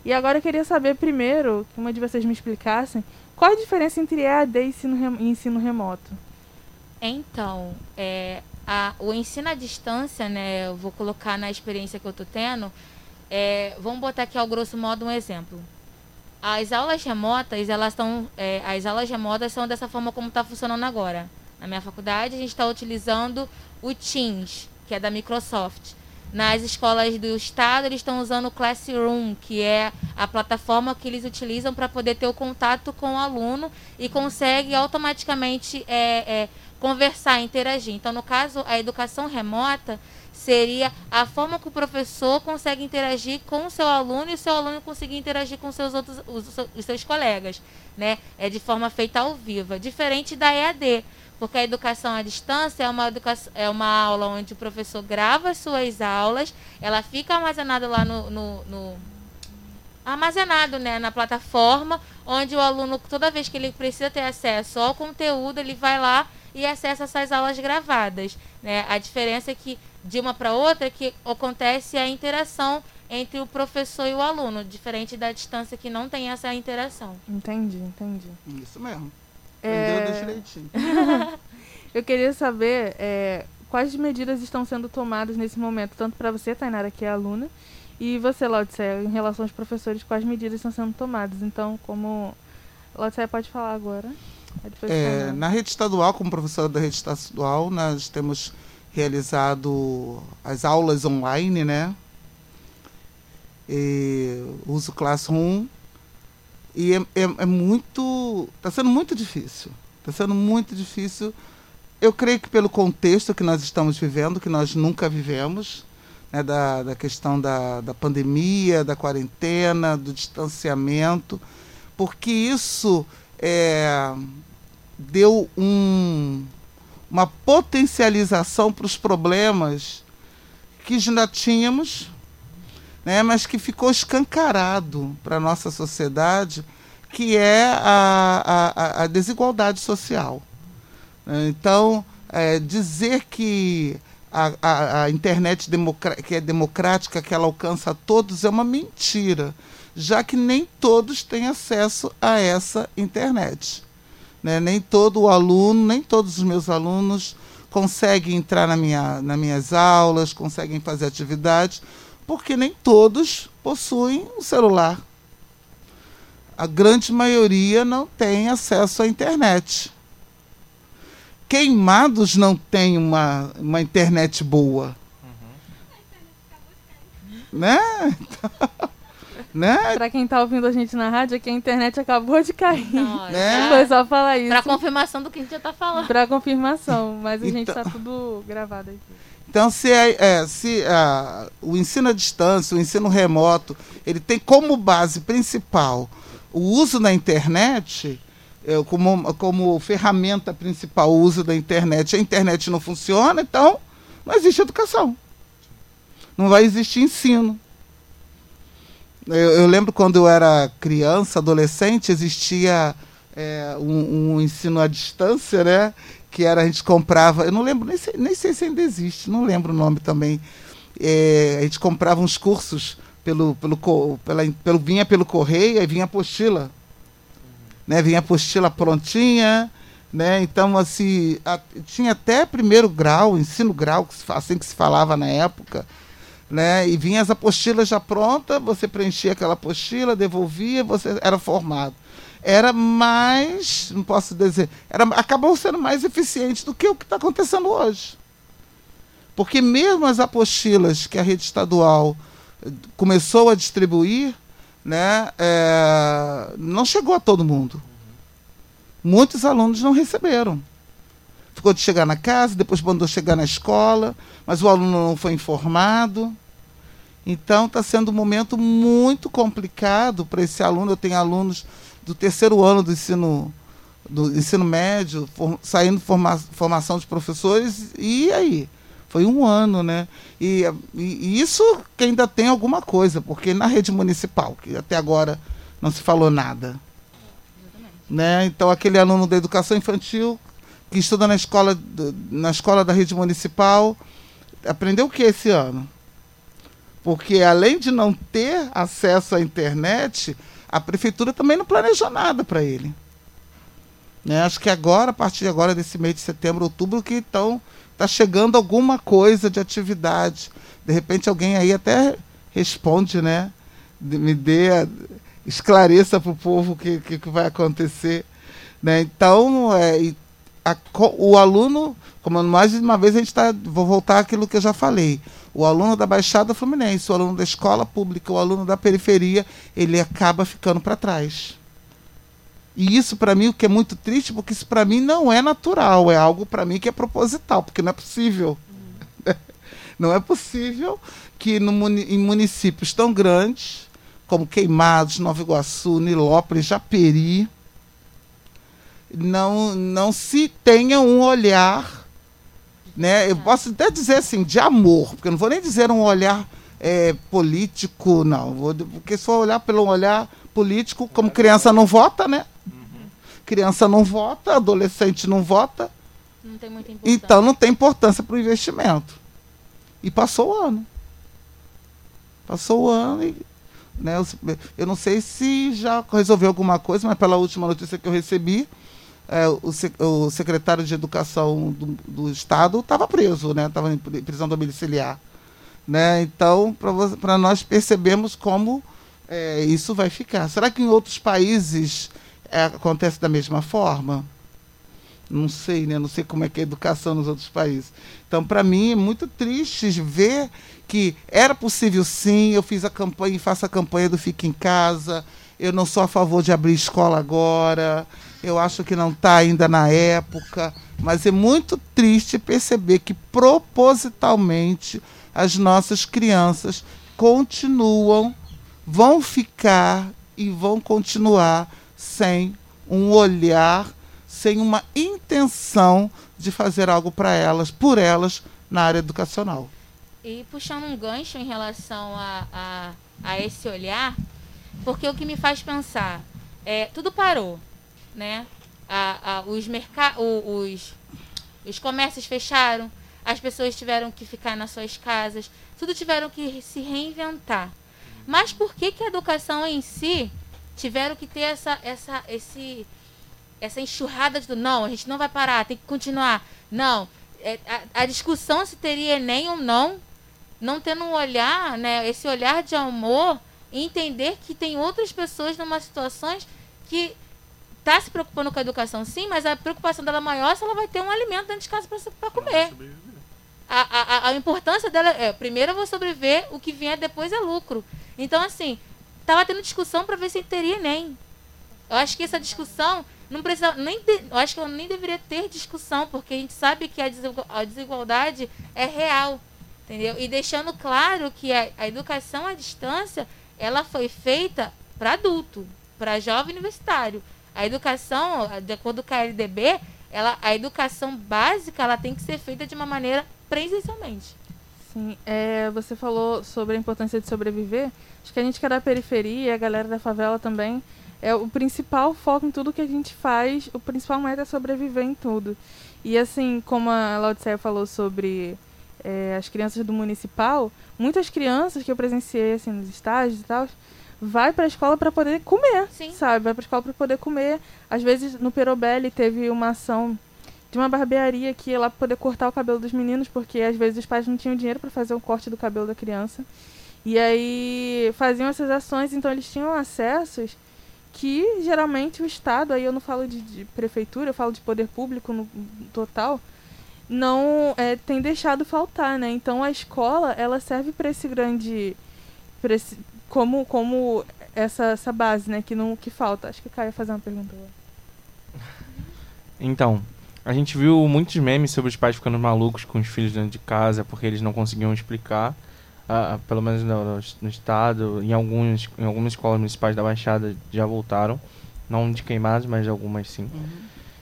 E agora eu queria saber primeiro, que uma de vocês me explicassem, qual a diferença entre EAD e ensino, e ensino remoto? Então, é, a, o ensino à distância, né, eu vou colocar na experiência que eu estou tendo, é, vamos botar aqui ao grosso modo um exemplo. As aulas remotas, elas estão, é, as aulas remotas são dessa forma como está funcionando agora. Na minha faculdade, a gente está utilizando o Teams, que é da Microsoft. Nas escolas do estado, eles estão usando o Classroom, que é a plataforma que eles utilizam para poder ter o contato com o aluno e consegue automaticamente é, é, conversar, interagir. Então, no caso, a educação remota seria a forma que o professor consegue interagir com o seu aluno e o seu aluno conseguir interagir com seus outros, os, os seus colegas, né? É de forma feita ao vivo, diferente da EAD porque a educação à distância é uma, educação, é uma aula onde o professor grava as suas aulas, ela fica armazenada lá no, no, no armazenado né, na plataforma, onde o aluno, toda vez que ele precisa ter acesso ao conteúdo, ele vai lá e acessa essas aulas gravadas. Né? A diferença é que de uma para outra é que acontece a interação entre o professor e o aluno, diferente da distância que não tem essa interação. Entendi, entendi. Isso mesmo. É... direitinho. Eu queria saber é, quais medidas estão sendo tomadas nesse momento, tanto para você, Tainara, que é aluna, e você, Laudicea, em relação aos professores, quais medidas estão sendo tomadas. Então, como Laudicea pode falar agora. É, na rede estadual, como professora da rede estadual, nós temos realizado as aulas online, né? E uso Classroom e é, é, é muito. Está sendo muito difícil. Está sendo muito difícil. Eu creio que pelo contexto que nós estamos vivendo, que nós nunca vivemos, né, da, da questão da, da pandemia, da quarentena, do distanciamento, porque isso é, deu um, uma potencialização para os problemas que já tínhamos, né, mas que ficou escancarado para a nossa sociedade, que é a, a, a desigualdade social. Então, é, dizer que a, a, a internet que é democrática, que ela alcança todos, é uma mentira, já que nem todos têm acesso a essa internet. Né? Nem todo o aluno, nem todos os meus alunos conseguem entrar na minha, nas minhas aulas, conseguem fazer atividades, porque nem todos possuem um celular. A grande maioria não tem acesso à internet. Queimados não tem uma, uma internet boa. Uhum. Né? né? Pra quem tá ouvindo a gente na rádio, aqui a internet acabou de cair. Né? Foi só falar isso. Pra confirmação do que a gente já tá falando. Pra confirmação, mas a então... gente tá tudo gravado aqui. Então, se, é, é se é, o ensino à distância, o ensino remoto, ele tem como base principal o uso da internet, como, como ferramenta principal o uso da internet, a internet não funciona, então não existe educação. Não vai existir ensino. Eu, eu lembro quando eu era criança, adolescente, existia é, um, um, ensino à distância, né? Que era, a gente comprava, eu não lembro, nem sei, nem sei se ainda existe, não lembro o nome também. É, a gente comprava uns cursos pelo, pelo, pela, pelo, vinha pelo correio e vinha apostila né? Vinha apostila prontinha, né? Então, assim, a, tinha até primeiro grau, ensino grau, assim que se falava na época, né? E vinha as apostilas já prontas, você preenchia aquela apostila, devolvia, você era formado. Era mais, não posso dizer, era, acabou sendo mais eficiente do que o que está acontecendo hoje. Porque mesmo as apostilas que a rede estadual eh, começou a distribuir, né, é, não chegou a todo mundo. Muitos alunos não receberam. Ficou de chegar na casa, depois mandou chegar na escola, mas o aluno não foi informado. Então está sendo um momento muito complicado para esse aluno. Eu tenho alunos do terceiro ano do ensino, do ensino médio, for, saindo forma, formação de professores, e aí? Foi um ano, né? E, e, isso que ainda tem alguma coisa, porque na rede municipal, que até agora não se falou nada. Né? Então, aquele aluno da educação infantil que estuda na escola, na escola da rede municipal, aprendeu o que esse ano? Porque além de não ter acesso à internet, a prefeitura também não planejou nada para ele. Né? Acho que agora, a partir de agora, desse mês de setembro, outubro, que estão está chegando alguma coisa de atividade. De repente alguém aí até responde, né? Me dê, esclareça para o povo o que, que, que, vai acontecer. Né? Então, é, a, o aluno, como mais uma vez a gente está, vou voltar àquilo que eu já falei. O aluno da Baixada Fluminense, o aluno da escola pública, o aluno da periferia, ele acaba ficando para trás. E isso para mim o que é muito triste, porque isso para mim não é natural, é algo para mim que é proposital, porque não é possível. não é possível que no, em municípios tão grandes como Queimados, Nova Iguaçu, Nilópolis, Japeri, não não se tenha um olhar, né? Eu posso até dizer assim de amor, porque eu não vou nem dizer um olhar é, político, não, vou, porque se for olhar pelo olhar político, como criança não vota, né? criança não vota, adolescente não vota. Não tem muita importância. Então não tem importância para o investimento. E passou o ano. Passou o ano e. Né, eu não sei se já resolveu alguma coisa, mas pela última notícia que eu recebi, é, o, o, secretário de Educação do, do Estado estava preso, estava né, em prisão domiciliar. Né? Então, para nós percebemos como é, isso vai ficar. Será que em outros países é, acontece da mesma forma? Não sei, né? Não sei como é que é a educação nos outros países. Então, para mim, é muito triste ver que era possível sim. Eu fiz a campanha e faço a campanha do Fique em Casa. Eu não sou a favor de abrir escola agora. Eu acho que não está ainda na época. Mas é muito triste perceber que propositalmente as nossas crianças continuam, vão ficar e vão continuar sem um olhar sem uma intenção de fazer algo para elas, por elas, na área educacional. E puxando um gancho em relação a, a, a esse olhar, porque o que me faz pensar é tudo parou, né? A, a, os, mercados, os, os comércios fecharam, as pessoas tiveram que ficar nas suas casas, tudo tiveram que se reinventar. Mas por que, que a educação em si tiveram que ter essa, essa, esse, essa enxurrada de não, a gente não vai parar, tem que continuar. Não, é, a, a, discussão se teria Enem ou não, não tendo um olhar, né, esse olhar de amor, e entender que tem outras pessoas numa situações que está se preocupando com a educação sim, mas a preocupação dela é maior se ela vai ter um alimento dentro de casa para comer. A, a, a importância dela é, primeiro eu vou sobreviver, o que vier depois é lucro. Então, assim, tava tendo discussão para ver se teria nem. Eu acho que essa discussão não precisa nem de, eu acho que eu nem deveria ter discussão, porque a gente sabe que a, a desigualdade é real, entendeu? E deixando claro que a, a educação à distância, ela foi feita para adulto, para jovem universitário. A educação, de acordo com a LDB, ela, a educação básica, ela tem que ser feita de uma maneira presencialmente. Sim, é, você falou sobre a importância de sobreviver. Acho que a gente que é da periferia, e a galera da favela também, é o principal foco em tudo que a gente faz, o principal meta é sobreviver em tudo. E assim, como a Laodiceia falou sobre é, as crianças do municipal, muitas crianças que eu presenciei assim, nos estágios e tal, vai para a escola para poder comer, Sim. sabe? Vai para a escola para poder comer. Às vezes no Perobelli teve uma ação de uma barbearia que ia lá poder cortar o cabelo dos meninos, porque às vezes os pais não tinham dinheiro para fazer o corte do cabelo da criança. E aí faziam essas ações, então eles tinham acessos que geralmente o Estado, aí eu não falo de, de prefeitura, eu falo de poder público no, total, não é, tem deixado faltar, né? Então a escola ela serve para esse grande, esse, como como essa, essa base, né? Que não que falta. Acho que o Caio ia fazer uma pergunta agora. Então, a gente viu muitos memes sobre os pais ficando malucos com os filhos dentro de casa porque eles não conseguiam explicar, uh, pelo menos no, no, estado, em, alguns, em algumas escolas municipais da Baixada já voltaram, não de queimados, mas algumas sim. Uhum.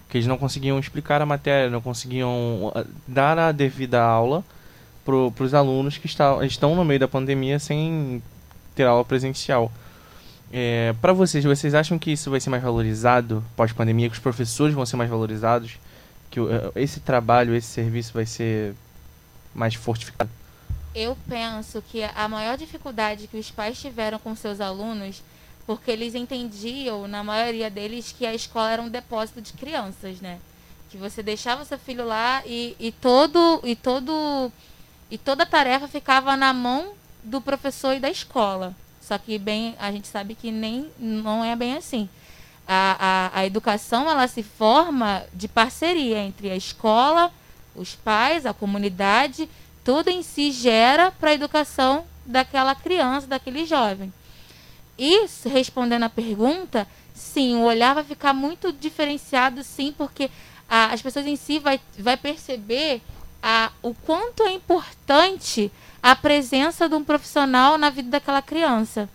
Que eles não conseguiam explicar a matéria, não conseguiam ah, dar a devida aula para os alunos que está, estão no meio da pandemia sem ter aula presencial. É, para vocês, vocês acham que isso vai ser mais valorizado pós-pandemia, que os professores vão ser mais valorizados? que eh, esse trabalho, esse serviço vai ser mais fortificado? Eu penso que a maior dificuldade que os pais tiveram com seus alunos, porque eles entendiam, na maioria deles, que a escola era um depósito de crianças, né? Que você deixava seu filho lá e, e todo e todo e toda a tarefa ficava na mão do professor e da escola. Só que bem, a gente sabe que nem não é bem assim a, a, a educação ela se forma de parceria entre a escola, os pais, a comunidade, tudo em si gera para a educação daquela criança, daquele jovem. E respondendo à pergunta, sim, o olhar vai ficar muito diferenciado, sim, porque a, as pessoas em si vai, vai perceber a, o quanto é importante a presença de um profissional na vida daquela criança.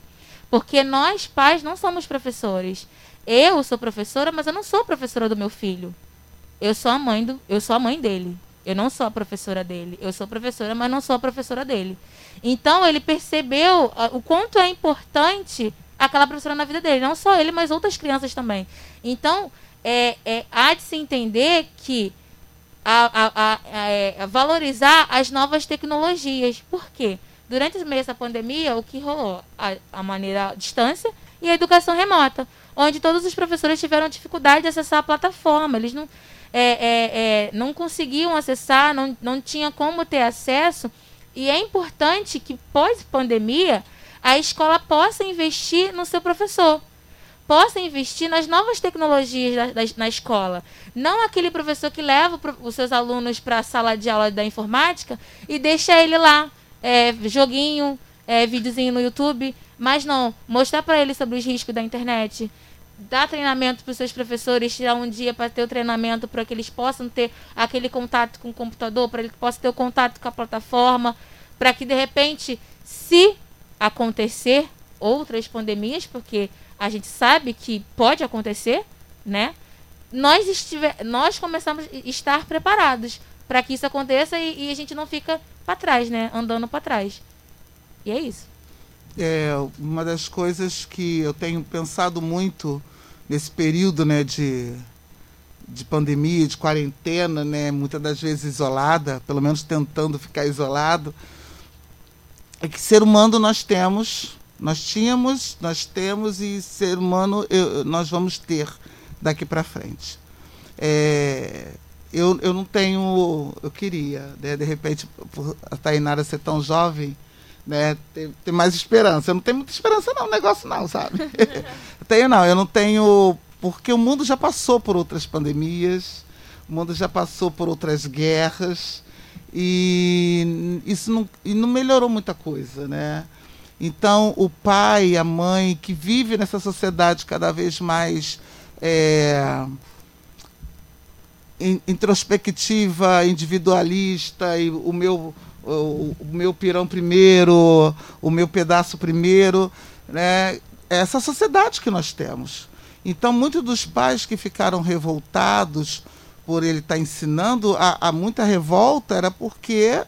Porque nós, pais, não somos professores. Eu sou professora, mas eu não sou professora do meu filho. Eu sou a mãe do, eu sou a mãe dele. Eu não sou a professora dele. Eu sou professora, mas não sou a professora dele. Então ele percebeu o quanto é importante aquela professora na vida dele, não só ele, mas outras crianças também. Então é, é há de se entender que a, a, a, é, valorizar as novas tecnologias. Por quê? Durante o mês da pandemia, o que rolou? A, maneira distância e a educação remota onde todos os professores tiveram dificuldade de acessar a plataforma. Eles não, é, é, é, não conseguiam acessar, não, não tinha como ter acesso. E é importante que, pós-pandemia, a escola possa investir no seu professor possa investir nas novas tecnologias da, da, na escola. Não aquele professor que leva os seus alunos para a sala de aula da informática e deixa ele lá, é, joguinho, é, videozinho no YouTube. Mas não, mostrar para ele sobre os riscos da internet, dar treinamento para os seus professores, tirar um dia para ter o treinamento para que eles possam ter aquele contato com o computador, para ele possa ter o contato com a plataforma, para que de repente, se acontecer outras pandemias, porque a gente sabe que pode acontecer, né? nós, estiver, nós começamos a estar preparados para que isso aconteça e, e, a gente não fica para trás, né? Andando para trás. E é isso. É uma das coisas que eu tenho pensado muito nesse período, né, de, de pandemia, de quarentena, né, muitas das vezes isolada, pelo menos tentando ficar isolado, é que ser humano nós temos, nós tínhamos, nós temos e ser humano eu, nós vamos ter daqui para frente. É, eu, eu não tenho, eu queria, né, de repente, por a Tainara ser tão jovem, né, ter, ter, mais esperança. Eu não tenho muita esperança não, negócio não, sabe? tenho não, eu não tenho, porque o mundo já passou por outras pandemias, o mundo já passou por outras guerras e isso não, e não melhorou muita coisa, né? Então, o pai, a mãe que vive nessa sociedade cada vez mais é, introspectiva, individualista, e o meu, o, o, meu pirão primeiro, o meu pedaço primeiro, né? É essa sociedade que nós temos. Então, muitos dos pais que ficaram revoltados por ele estar tá ensinando a, a muita revolta era porque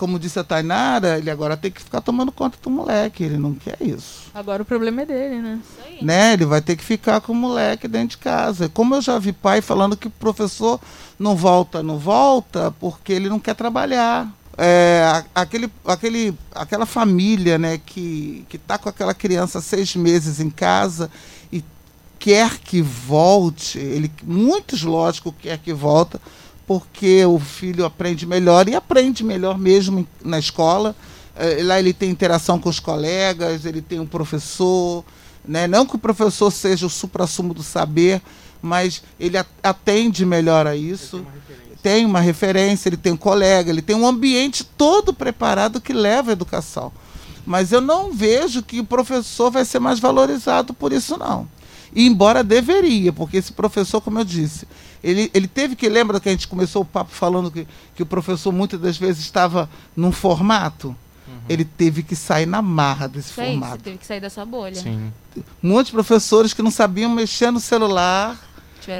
como disse a Tainara, ele agora tem que ficar tomando conta do moleque. Ele não quer isso. Agora o problema é dele, né? Né? Ele vai ter que ficar com o moleque dentro de casa. Como eu já vi pai falando que o professor não volta, não volta, porque ele não quer trabalhar. É, aquele, aquele, aquela família né, que está com aquela criança seis meses em casa e quer que volte, ele, muitos, lógico, quer que volta, porque o filho aprende melhor e aprende melhor mesmo na escola. É, lá ele tem interação com os colegas, ele tem um professor, né? não que o professor seja o supra-sumo do saber, mas ele atende melhor a isso. Tem uma, referência, ele tem um colega, ele tem um ambiente todo preparado que leva à educação. Mas eu não vejo que o professor vai ser mais valorizado por isso, não. E embora deveria, porque esse professor, como eu disse, ele, ele teve que, lembra que a gente começou o papo falando que, que o professor muitas das vezes estava num formato? Uhum. Ele teve que sair na marra desse Isso formato. Aí, teve que sair dessa bolha. Sim. Muitos professores que não sabiam mexer no celular.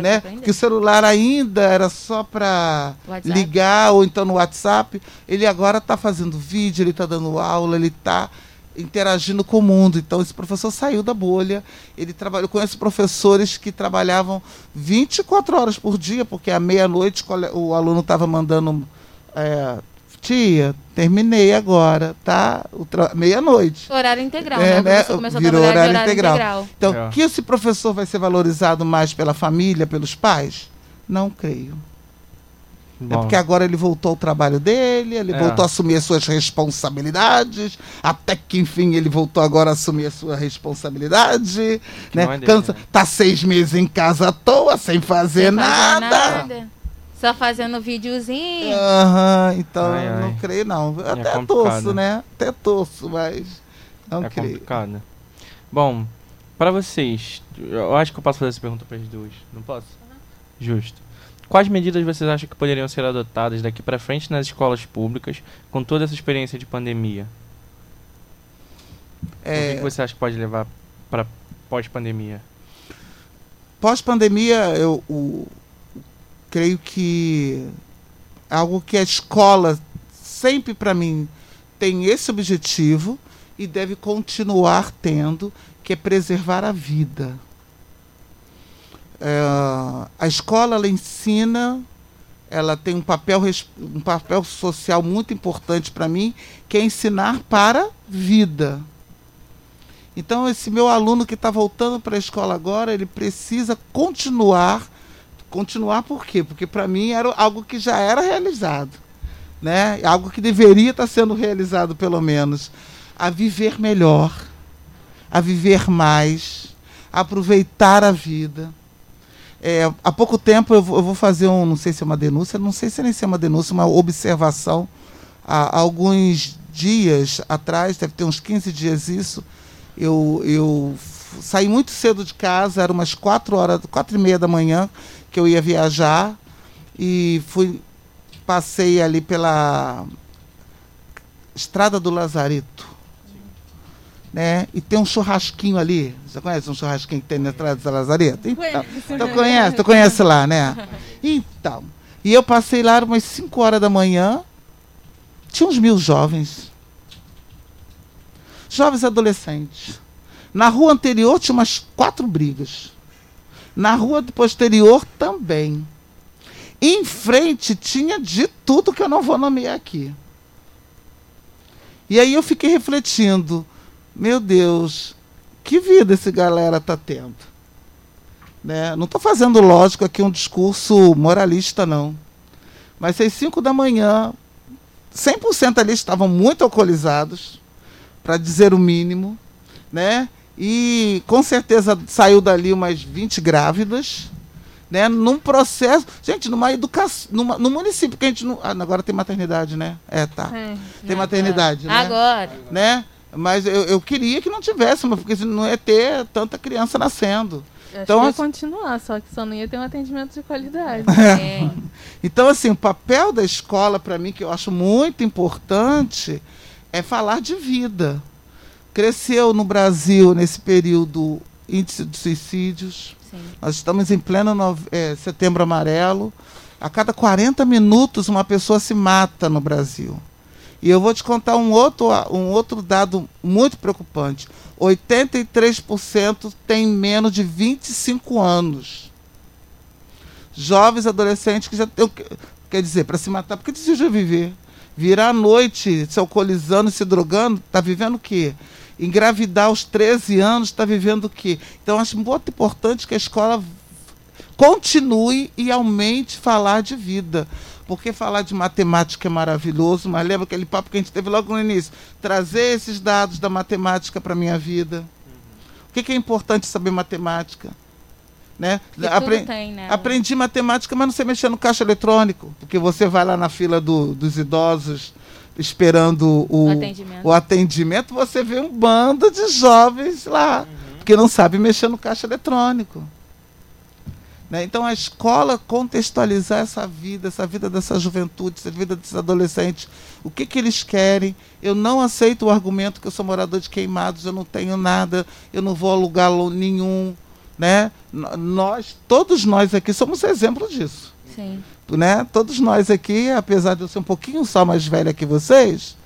né? Que o celular ainda era só para ligar ou então no WhatsApp. Ele agora está fazendo vídeo, ele está dando aula, ele está interagindo com o mundo. Então, esse professor saiu da bolha. Ele trabalhou com esses professores que trabalhavam 24 horas por dia, porque à meia-noite o aluno estava mandando. É, Tia, terminei agora, tá? Meia-noite. Horário integral, é, né? né? Virou horário, horário integral. integral. Então, é. que esse professor vai ser valorizado mais pela família, pelos pais? Não creio. Bom. É porque agora ele voltou ao trabalho dele, ele é. voltou a assumir as suas responsabilidades, até que enfim ele voltou agora a assumir a sua responsabilidade, né? É dele, Cansa, né? Tá seis meses em casa à toa, sem fazer, sem nada. nada. Só fazendo videozinho. Aham, então ai, ai. não creio não. É Até é torço, né? Até torço, mas não é creio. complicado. Bom, para vocês, eu acho que eu posso fazer essa pergunta para as duas, não posso? Uhum. Justo. Quais medidas vocês acham que poderiam ser adotadas daqui para frente nas escolas públicas com toda essa experiência de pandemia? É... O que você acha que pode levar para pós-pandemia? Pós-pandemia, eu o, creio que é algo que a escola sempre para mim tem esse objetivo e deve continuar tendo, que é preservar a vida. É, a escola ela ensina, ela tem um papel, um papel social muito importante para mim, que é ensinar para vida. Então, esse meu aluno que está voltando para a escola agora, ele precisa continuar. Continuar por quê? Porque para mim era algo que já era realizado. Né? Algo que deveria estar tá sendo realizado, pelo menos. A viver melhor, a viver mais, a aproveitar a vida é, há pouco tempo eu vou, eu vou, fazer um, não sei se é uma denúncia, não sei se nem se é uma denúncia, uma observação. Há, alguns dias atrás, deve ter uns 15 dias isso, eu, eu saí muito cedo de casa, era umas 4 horas, quatro e meia da manhã que eu ia viajar e fui passei ali pela Estrada do Lazarito. Né? E tem um churrasquinho ali. Você conhece um churrasquinho que tem na entrada da Lazareta? Então, então conhece, tu conhece lá, né? Então, e eu passei lá umas 5 horas da manhã, tinha uns mil jovens. Jovens adolescentes. Na rua anterior tinha umas quatro brigas. Na rua posterior também. Em frente tinha de tudo que eu não vou nomear aqui. E aí eu fiquei refletindo, meu Deus, que vida esse galera tá tendo? Né? Não estou fazendo lógico aqui um discurso moralista, não. Mas às 5 da manhã, 100% ali estavam muito alcoolizados, para dizer o mínimo, né? E com certeza saiu dali umas 20 grávidas, né? Num processo. Gente, numa educação. Numa, no município que a gente não. Ah, agora tem maternidade, né? É, tá. É. Tem maternidade, agora. né? Agora. Né? Mas eu, eu queria que não tivesse, porque não ia ter tanta criança nascendo. Eu então, ia continuar, só que só não ia ter um atendimento de qualidade. É. Então, assim, o papel da escola, para mim, que eu acho muito importante, é falar de vida. Cresceu no Brasil, nesse período, índice de suicídios. Sim. Nós estamos em pleno nove... é, setembro amarelo. A cada 40 minutos, uma pessoa se mata no Brasil. E eu vou te contar um outro, um outro dado muito preocupante. 83% têm menos de 25 anos. Jovens adolescentes que já têm. Quer dizer, para se matar, porque desejam viver. Virar à noite se alcoolizando, se drogando, está vivendo o quê? Engravidar aos 13 anos, está vivendo o quê? Então, acho muito importante que a escola continue e aumente falar de vida. Porque falar de matemática é maravilhoso, mas lembra aquele papo que a gente teve logo no início? Trazer esses dados da matemática para a minha vida. Uhum. O que, que, é importante saber matemática? Né? Apre tem, né? Aprendi matemática, mas não sei mexer no caixa eletrônico. Porque você vai lá na fila do, dos idosos esperando o, o, atendimento. o, atendimento. você vê um bando de jovens lá, uhum. que não sabe mexer no caixa eletrônico. Né? Então a escola contextualizar essa vida, essa vida dessa juventude, essa vida desses adolescentes, o que, que eles querem. Eu não aceito o argumento que eu sou morador de queimados, eu não tenho nada, eu não vou alugar nenhum. Né? Nós, todos nós aqui somos exemplo disso. Sim. Né? Todos nós aqui, apesar de eu ser um pouquinho só mais velha que vocês,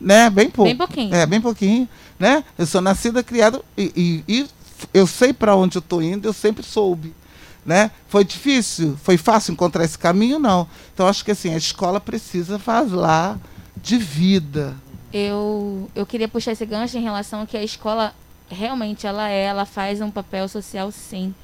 né? Bem pouco. Bem pouquinho. É, bem pouquinho, né? Eu sou nascida, criada e, e, e eu sei para onde eu estou indo, eu sempre soube. Né? Foi difícil? Foi fácil encontrar esse caminho? Não. Então acho que assim, a escola precisa falar de vida. Eu, eu queria puxar esse gancho em relação a que a escola realmente ela é, ela faz um papel social sim.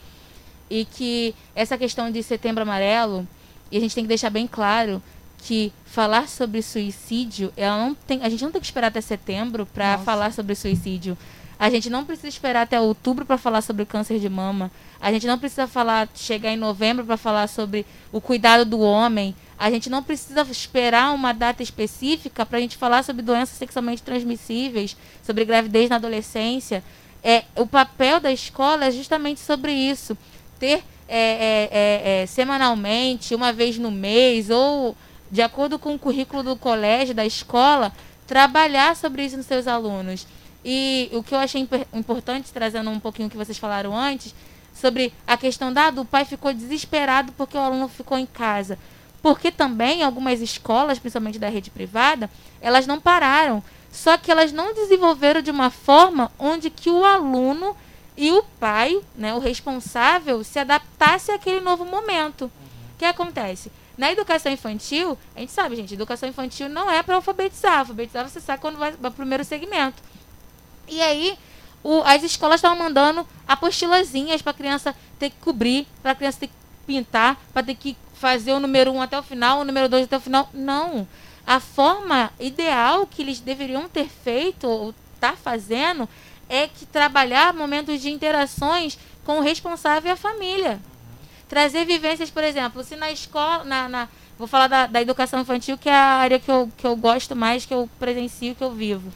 E que essa questão de setembro amarelo, e a gente tem que deixar bem claro que falar sobre suicídio, ela não tem, a gente não tem que esperar até setembro para falar sobre suicídio. A gente não precisa esperar até outubro para falar sobre câncer de mama. A gente não precisa falar chegar em novembro para falar sobre o cuidado do homem. A gente não precisa esperar uma data específica para a gente falar sobre doenças sexualmente transmissíveis, sobre gravidez na adolescência. É, o papel da escola é justamente sobre isso. Ter é, é, é, é semanalmente, uma vez no mês, ou de acordo com o currículo do colégio, da escola, trabalhar sobre isso nos seus alunos. E o que eu achei importante, trazendo um pouquinho o que vocês falaram antes, sobre a questão da do pai ficou desesperado porque o aluno ficou em casa. Porque também algumas escolas, principalmente da rede privada, elas não pararam. Só que elas não desenvolveram de uma forma onde que o aluno e o pai, né, o responsável, se adaptasse àquele novo momento. O que acontece? Na educação infantil, a gente sabe, gente, educação infantil não é para alfabetizar. Alfabetizar você sabe quando vai para o primeiro segmento. E aí, o, as escolas estavam mandando apostilazinhas para a criança ter que cobrir, para a criança ter que pintar, para ter que fazer o número 1 um até o final, o número 2 até o final. Não. A forma ideal que eles deveriam ter feito, ou estar tá fazendo, é que trabalhar momentos de interações com o responsável e a família. Trazer vivências, por exemplo, se na escola, na, na vou falar da, da, educação infantil, que é a área que eu, que eu gosto mais, que eu presencio, que eu vivo.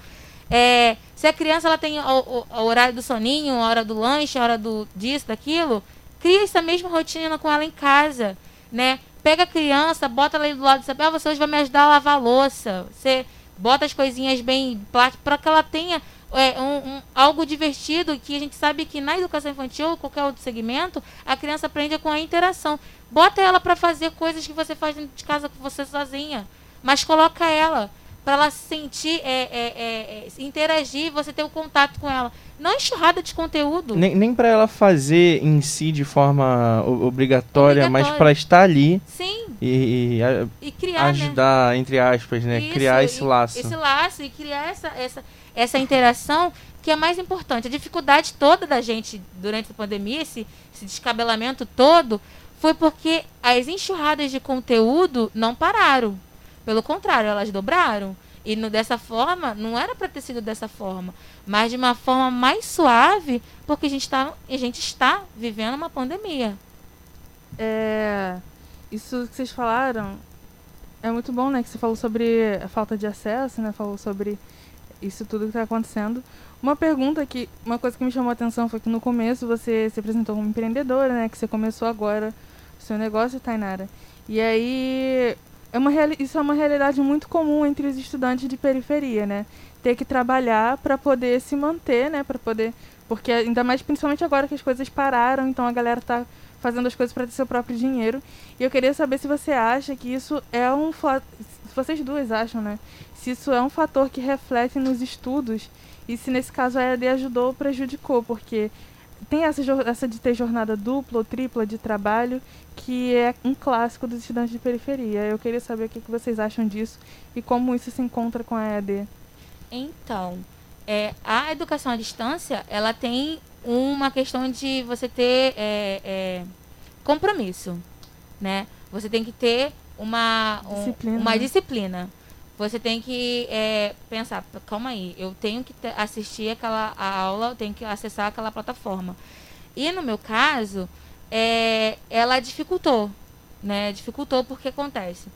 É, se a criança ela tem o, o, o, horário do soninho, a hora do lanche, a hora do disso, daquilo, cria essa mesma rotina com ela em casa, né? Pega a criança, bota ela ali do lado e sabe, ah, você hoje vai me ajudar a lavar a louça. Você bota as coisinhas bem plásticas para que ela tenha é, um, um, algo divertido que a gente sabe que na educação infantil ou qualquer outro segmento, a criança aprende com a interação. Bota ela para fazer coisas que você faz dentro de casa com você sozinha, mas coloca ela para ela se sentir, é, é, é, é interagir, você ter o um contato com ela. Não enxurrada de conteúdo. Nem, nem para ela fazer em si de forma obrigatória, mas para estar ali. Sim. E, e, e criar, ajudar, né? entre aspas, né? Isso, criar esse laço. Esse laço e criar essa, essa, essa interação que é mais importante. A dificuldade toda da gente durante a pandemia, esse, esse descabelamento todo, foi porque as enxurradas de conteúdo não pararam. Pelo contrário, elas dobraram. E no, dessa forma, não era para ter sido dessa forma, mas de uma forma mais suave, porque a gente, tá, a gente está vivendo uma pandemia. É, isso que vocês falaram é muito bom, né? Que você falou sobre a falta de acesso, né? Falou sobre isso tudo que está acontecendo. Uma pergunta que, uma coisa que me chamou a atenção foi que no começo você se apresentou como empreendedora, né? Que você começou agora o seu negócio, Tainara. E aí, é uma isso é uma realidade muito comum entre os estudantes de periferia, né? Ter que trabalhar para poder se manter, né? Para poder, porque ainda mais principalmente agora que as coisas pararam, então a galera está fazendo as coisas para ter seu próprio dinheiro. E eu queria saber se você acha que isso é um se vocês duas acham, né? Se isso é um fator que reflete nos estudos e se nesse caso a EAD ajudou ou prejudicou, porque tem essa, essa de ter jornada dupla ou tripla de trabalho, que é um clássico dos estudantes de periferia. Eu queria saber o que vocês acham disso e como isso se encontra com a EAD. Então, é, a educação à distância, ela tem uma questão de você ter é, é, compromisso, né? Você tem que ter uma, um, disciplina. uma disciplina. Você tem que é, pensar, calma aí, eu tenho que assistir aquela aula, eu tenho que acessar aquela plataforma. E no meu caso, é, ela dificultou, né? Dificultou porque acontece.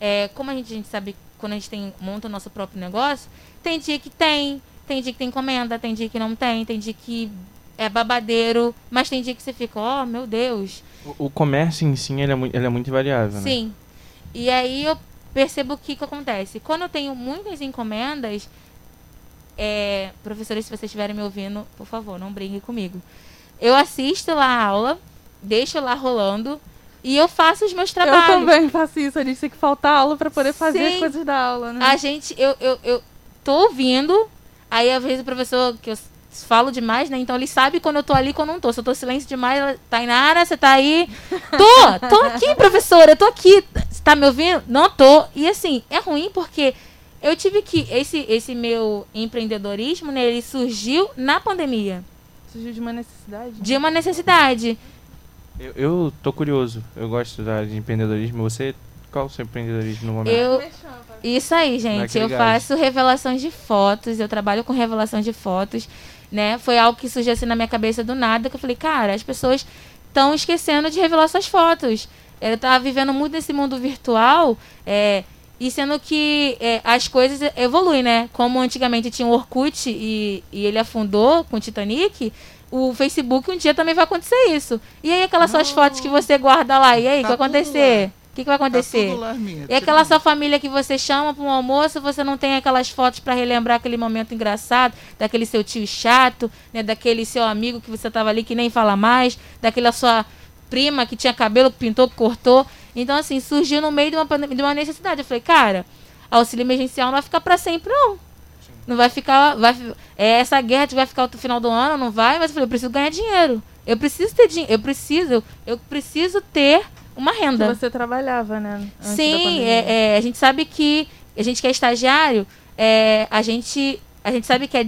É, como a gente, a gente sabe, quando a gente tem, monta o nosso próprio negócio, tem dia que tem, tem dia que tem encomenda, tem dia que não tem, tem dia que é babadeiro, mas tem dia que você fica, oh meu Deus. O, o comércio em si ele é, muito, ele é muito variável, né? Sim. E aí eu percebo o que, que acontece. Quando eu tenho muitas encomendas, é, professores, se vocês estiverem me ouvindo, por favor, não briguem comigo. Eu assisto lá a aula, deixo lá rolando e eu faço os meus trabalhos. Eu também faço isso. A gente tem que faltar aula para poder fazer Sim. as coisas da aula, né? A gente, eu, eu, eu tô ouvindo, aí às vezes o professor, que eu falo demais, né? Então ele sabe quando eu tô ali e quando eu não tô. Se eu tô silêncio demais, Tainara, você tá aí? Tô! Tô aqui, professora, eu tô aqui. Você tá me ouvindo? Não tô. E assim, é ruim porque eu tive que. Esse, esse meu empreendedorismo, né? Ele surgiu na pandemia. Surgiu de uma necessidade? De uma necessidade. Eu, eu tô curioso. Eu gosto da, de empreendedorismo. Você, qual o seu empreendedorismo no momento? Eu, isso aí, gente. Eu faço revelações de fotos. Eu trabalho com revelação de fotos né? Foi algo que surgiu assim na minha cabeça do nada, que eu falei, cara, as pessoas estão esquecendo de revelar suas fotos. Eu estava vivendo muito nesse mundo virtual, é, e sendo que é, as coisas evoluem, né? Como antigamente tinha o Orkut e, e ele afundou com o Titanic, o Facebook um dia também vai acontecer isso. E aí aquelas suas fotos que você guarda lá, e aí, o tá que vai acontecer? Que, que vai acontecer? Tá minha, e aquela sua família que você chama para um almoço, você não tem aquelas fotos para relembrar aquele momento engraçado, daquele seu tio chato, né, daquele seu amigo que você estava ali que nem fala mais, daquela sua prima que tinha cabelo que pintou, que cortou. Então, assim, surgiu no meio de uma, de uma necessidade. Eu falei, cara, auxílio emergencial não vai ficar para sempre, não. Não vai ficar. Vai, é, essa guerra vai ficar até o final do ano, não vai, mas eu falei, eu preciso ganhar dinheiro. Eu preciso ter dinheiro. Eu preciso, eu preciso ter uma renda. Que você trabalhava, né? Sim, é, é, a gente sabe que a gente que é estagiário, é, a gente a gente sabe que é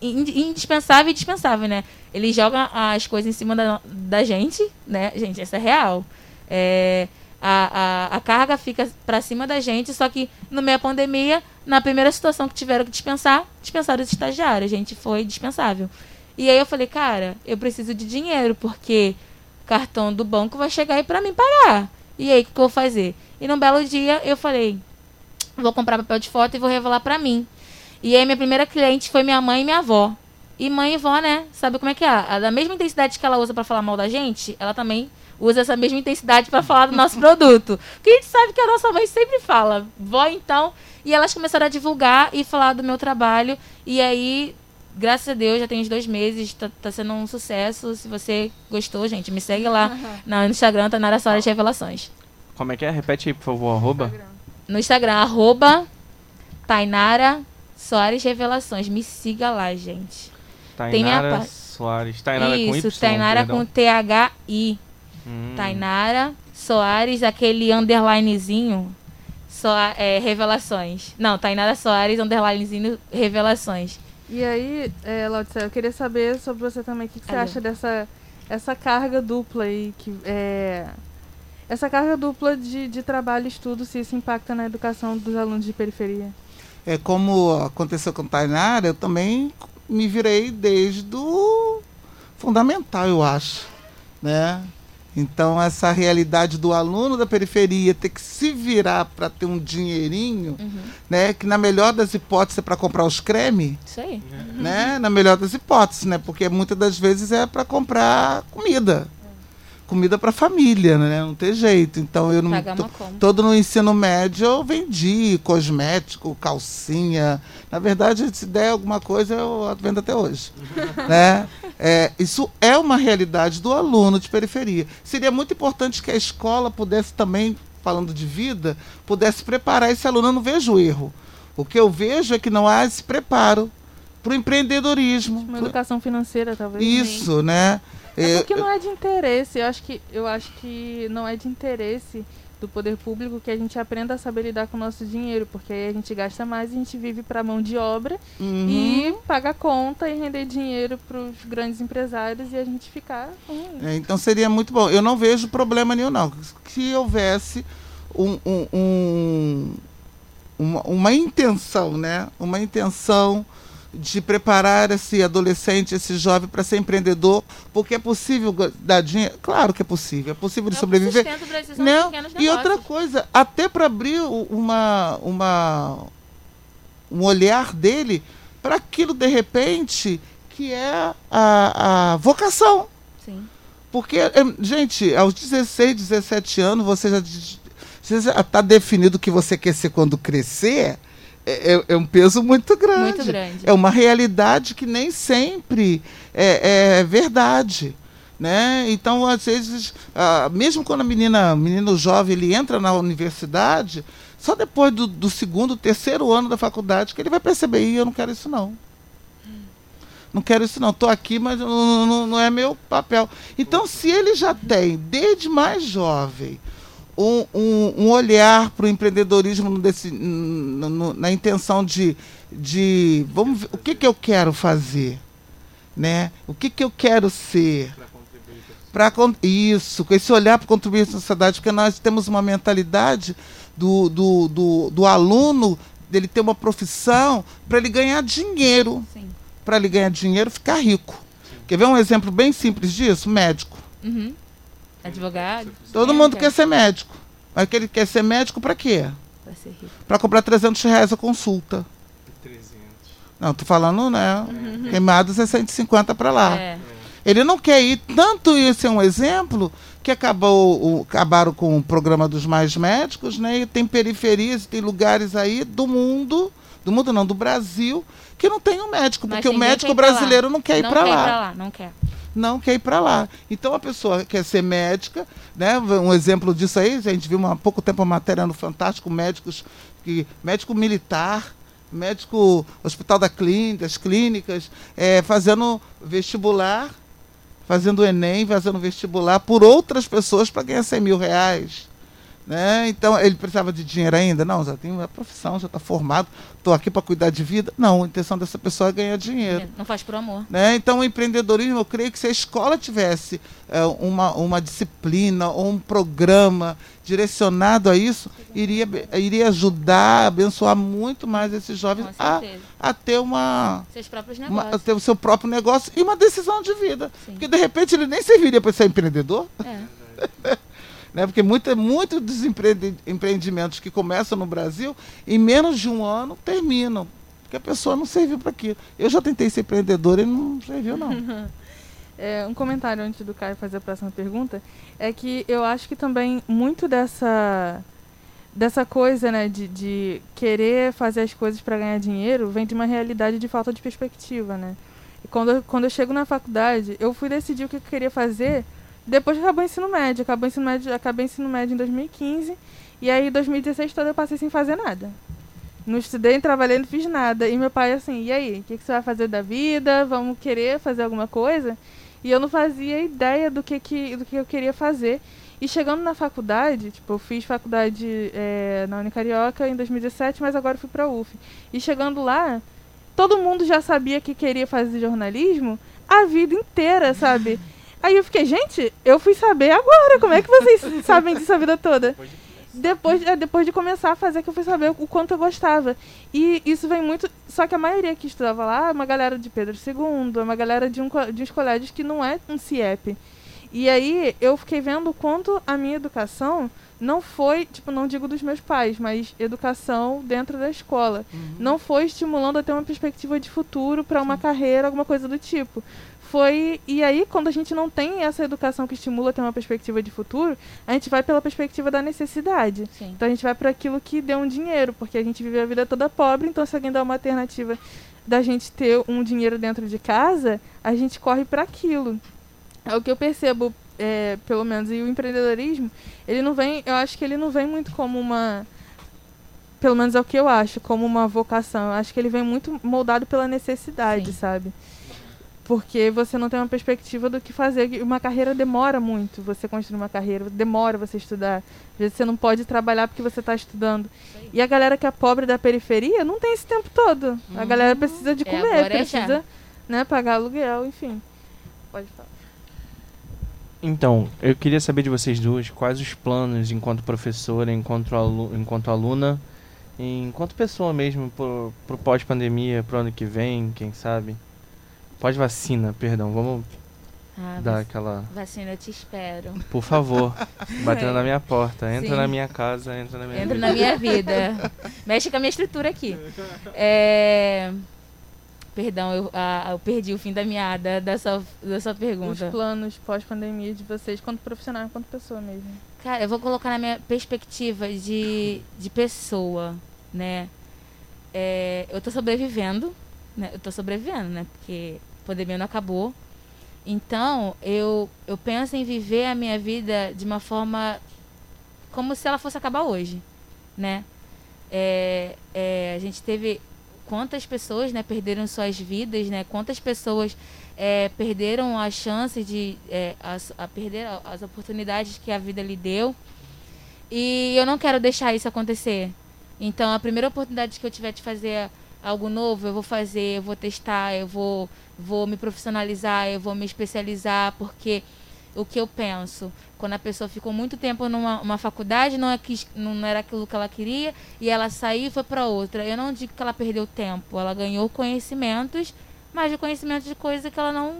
indispensável e dispensável, né? Ele joga as coisas em cima da, da gente, né? Gente, isso é real. É, a, a, a carga fica para cima da gente, só que no meio da pandemia, na primeira situação que tiveram que dispensar, dispensaram os estagiários. A gente foi dispensável. E aí eu falei, cara, eu preciso de dinheiro, porque cartão do banco vai chegar aí para mim pagar. E aí, o que, que eu vou fazer? E num belo dia, eu falei, vou comprar papel de foto e vou revelar para mim. E aí, minha primeira cliente foi minha mãe e minha avó. E mãe e vó, né? Sabe como é que é? A, da mesma intensidade que ela usa para falar mal da gente, ela também usa essa mesma intensidade para falar do nosso produto. Porque a gente sabe que a nossa mãe sempre fala. Vó, então. E elas começaram a divulgar e falar do meu trabalho. E aí graças a Deus, já tem uns dois meses, tá, tá sendo um sucesso. Se você gostou, gente, me segue lá no Instagram, Tainara Soares Revelações. Como é que é? Repete aí, por favor, arroba. No Instagram, arroba Tainara Soares Revelações. Me siga lá, gente. Tem minha Tainara pa- Soares. Tainara com Isso, Y, Tainara perdão. com T-H-I. Hum. Tainara Soares, aquele underlinezinho. Soa- é, revelações. Não, Tainara Soares, underlinezinho, revelações. E aí, é, Laudicea, eu queria saber sobre você também. O que, que você acha dessa essa carga dupla aí? Que, é, essa carga dupla de, de trabalho e estudo, se isso impacta na educação dos alunos de periferia? É como aconteceu com Tainara, eu também me virei desde o fundamental, eu acho, né? Então essa realidade do aluno da periferia ter que se virar para ter um dinheirinho, Uhum. né? Que na melhor das hipóteses é para comprar os creme, Isso aí. né? Na melhor das hipóteses, né? Porque muitas das vezes é para comprar comida. Comida para família, né? Não tem jeito. Então eu não todo no ensino médio eu vendi cosmético, calcinha. Na verdade, se der alguma coisa, eu vendo até hoje. né? É, isso é uma realidade do aluno de periferia. Seria muito importante que a escola pudesse também, falando de vida, pudesse preparar esse aluno. Eu não vejo erro. O que eu vejo é que não há esse preparo para o empreendedorismo. Uma educação financeira, talvez? Isso, né? É porque não é de interesse. Eu acho que eu acho que não é de interesse do poder público que a gente aprenda a saber lidar com o nosso dinheiro, porque aí a gente gasta mais, a gente vive para mão de obra uhum. e paga conta e render dinheiro para os grandes empresários e a gente ficar ruim. É, então seria muito bom. Eu não vejo problema nenhum, não. Se houvesse um, um- um- uma, uma intenção, né? Uma intenção de preparar esse adolescente, esse jovem para ser empreendedor, porque é possível dar dinheiro. Claro que é possível. É possível de É sobreviver. Não, e outra coisa, até para abrir uma, uma um olhar dele para aquilo de repente que é a, a vocação. Sim. Porque, é, gente, aos 16, 17 anos, você já diz- você já está definido o que você quer ser quando crescer. É, é- é um peso muito grande. Muito grande. É uma realidade que nem sempre é, é verdade. Né? Então, às vezes, ah, mesmo quando a menina, menino jovem, ele entra na universidade, só depois do, do segundo, terceiro ano da faculdade que ele vai perceber, "Ih, eu não quero isso não. Não quero isso não. Estou aqui, mas não, não- não é meu papel. Então, se ele já tem, desde mais jovem, um, um- um olhar para o empreendedorismo desse- no- no- na intenção de, de vamos ver, o que, que eu quero fazer, né? O que, que eu quero ser? Con- isso, com esse olhar para contribuir para a sociedade, porque nós temos uma mentalidade do, do, do, do aluno, dele ter uma profissão, para ele ganhar dinheiro. Sim. Para ele ganhar dinheiro, ficar rico. Quer ver um exemplo bem simples disso? Médico. Uhum. Advogado. Todo mundo quer ser médico. Mas que ele quer ser médico para quê? Pra ser rico. Para cobrar 300 reais a consulta. 300. Não, tô falando, né? Queimados é 150 para lá. É. Ele não quer ir. Tanto isso é um exemplo que acabou, o- acabaram com o programa dos mais médicos, né? E tem periferias, tem lugares aí do mundo, do mundo não, do Brasil, que não tem um médico, Mas porque o médico quer ir pra lá. brasileiro não quer ir não para quer lá. lá, não quer. Não quer ir para lá. Então a pessoa quer ser médica, né? Um exemplo disso aí, a gente viu há pouco tempo uma matéria no Fantástico, médicos que médico militar, médico hospital da clínica, das clínicas, é, fazendo vestibular, fazendo Enem, fazendo vestibular por outras pessoas para ganhar 100 mil reais. Né? Então, ele precisava de dinheiro ainda? Não, já tem uma profissão, já está formado, estou aqui para cuidar de vida. Não, a intenção dessa pessoa é ganhar dinheiro. Não faz por amor. Né? Então, o empreendedorismo, eu creio que se a escola tivesse é, uma, uma disciplina ou um programa direcionado a isso, iria, iria ajudar, abençoar muito mais esses jovens a, a ter uma, Seus próprios uma- a ter o seu próprio negócio e uma decisão de vida. Sim. Porque, de repente, ele nem serviria para ser empreendedor. É. Né? Porque muitos muito dos empreendimentos que começam no Brasil, em menos de um ano, terminam. Porque a pessoa não serviu para aquilo. Eu já tentei ser empreendedor e não serviu, não. É, um comentário antes do Caio fazer a próxima pergunta é que eu acho que também muito dessa dessa coisa, né, de, de querer fazer as coisas para ganhar dinheiro vem de uma realidade de falta de perspectiva, né? quando, eu- quando eu chego na faculdade, eu fui decidir o que eu queria fazer depois acabou o ensino médio. Acabou o ensino médio, acabei o ensino médio em 2015. E aí, em 2016 todo eu passei sem fazer nada. Não estudei, não trabalhei, não fiz nada. E meu pai assim, e aí, o que, que você vai fazer da vida? Vamos querer fazer alguma coisa? E eu não fazia ideia do que, que, do que eu queria fazer. E chegando na faculdade, tipo, eu fiz faculdade eh, na Unicarioca em 2017, mas agora fui pra UF. E chegando lá, todo mundo já sabia que queria fazer jornalismo a vida inteira, sabe? Aí eu fiquei, gente, eu fui saber agora, como é que vocês sabem disso a vida toda? Depois, é, depois de começar a fazer que eu fui saber o quanto eu gostava. E isso vem muito. Só que a maioria que estudava lá é uma galera de Pedro II, é uma galera de, um, de uns colégios que não é um CIEP. E aí eu fiquei vendo o quanto a minha educação não foi, tipo, não digo dos meus pais, mas educação dentro da escola. Não foi estimulando a ter uma perspectiva de futuro para uma carreira, alguma coisa do tipo. Foi. E aí, quando a gente não tem essa educação que estimula ter uma perspectiva de futuro, a gente vai pela perspectiva da necessidade. Sim. Então a gente vai para aquilo que dê um dinheiro, porque a gente vive a vida toda pobre, então se alguém dá uma alternativa da gente ter um dinheiro dentro de casa, a gente corre para aquilo. É o que eu percebo, é, pelo menos, e o empreendedorismo, ele não vem, eu acho que ele não vem muito como uma pelo menos é o que eu acho, como uma vocação. Eu acho que ele vem muito moldado pela necessidade, Sim. sabe? Porque você não tem uma perspectiva do que fazer. Uma carreira demora muito. Você construir uma carreira, demora você estudar. Às vezes você não pode trabalhar porque você está estudando. E a galera que é pobre da periferia não tem esse tempo todo. A galera precisa de É, comer, é precisa né, pagar aluguel, enfim. Pode falar. Então, eu queria saber de vocês duas quais os planos enquanto professora, enquanto, alu enquanto aluna, enquanto pessoa mesmo pro, pro pós-pandemia, pro ano que vem, quem sabe. Pós-vacina, perdão, vamos Ah, dar aquela. Vacina, eu te espero. Por favor, batendo na minha porta. Entra Sim. na minha casa, entra na minha Entra vida. na minha vida. Mexe com a minha estrutura aqui. É... Perdão, eu, ah, eu perdi o fim da meada da sua, da sua Os pergunta. planos pós-pandemia de vocês, quanto profissional, quanto pessoa mesmo. Cara, eu vou colocar na minha perspectiva de, de pessoa, né? É, eu tô sobrevivendo, né? Eu tô sobrevivendo, né? Porque a pandemia não acabou. Então, eu, eu penso em viver a minha vida de uma forma como se ela fosse acabar hoje, né? É, é, a gente teve quantas pessoas, né, perderam suas vidas, né? Quantas pessoas é, perderam a chance de é, as, a perder as oportunidades que a vida lhe deu. E eu não quero deixar isso acontecer. Então, a primeira oportunidade que eu tiver de fazer algo novo, eu vou fazer, eu vou testar, eu vou, vou me profissionalizar, eu vou me especializar, porque o que eu penso, quando a pessoa ficou muito tempo numa uma faculdade, não, é que, não era aquilo que ela queria, e ela saiu e foi para outra. Eu não digo que ela perdeu tempo, ela ganhou conhecimentos, mas de conhecimentos de coisa que ela não,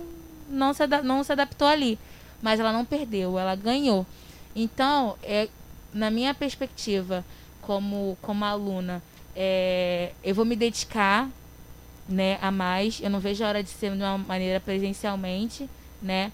não, se, não se adaptou ali. Mas ela não perdeu, ela ganhou. Então, é, na minha perspectiva, como, como aluna, é, eu vou me dedicar né, a mais. Eu não vejo a hora de ser de uma maneira presencialmente, né?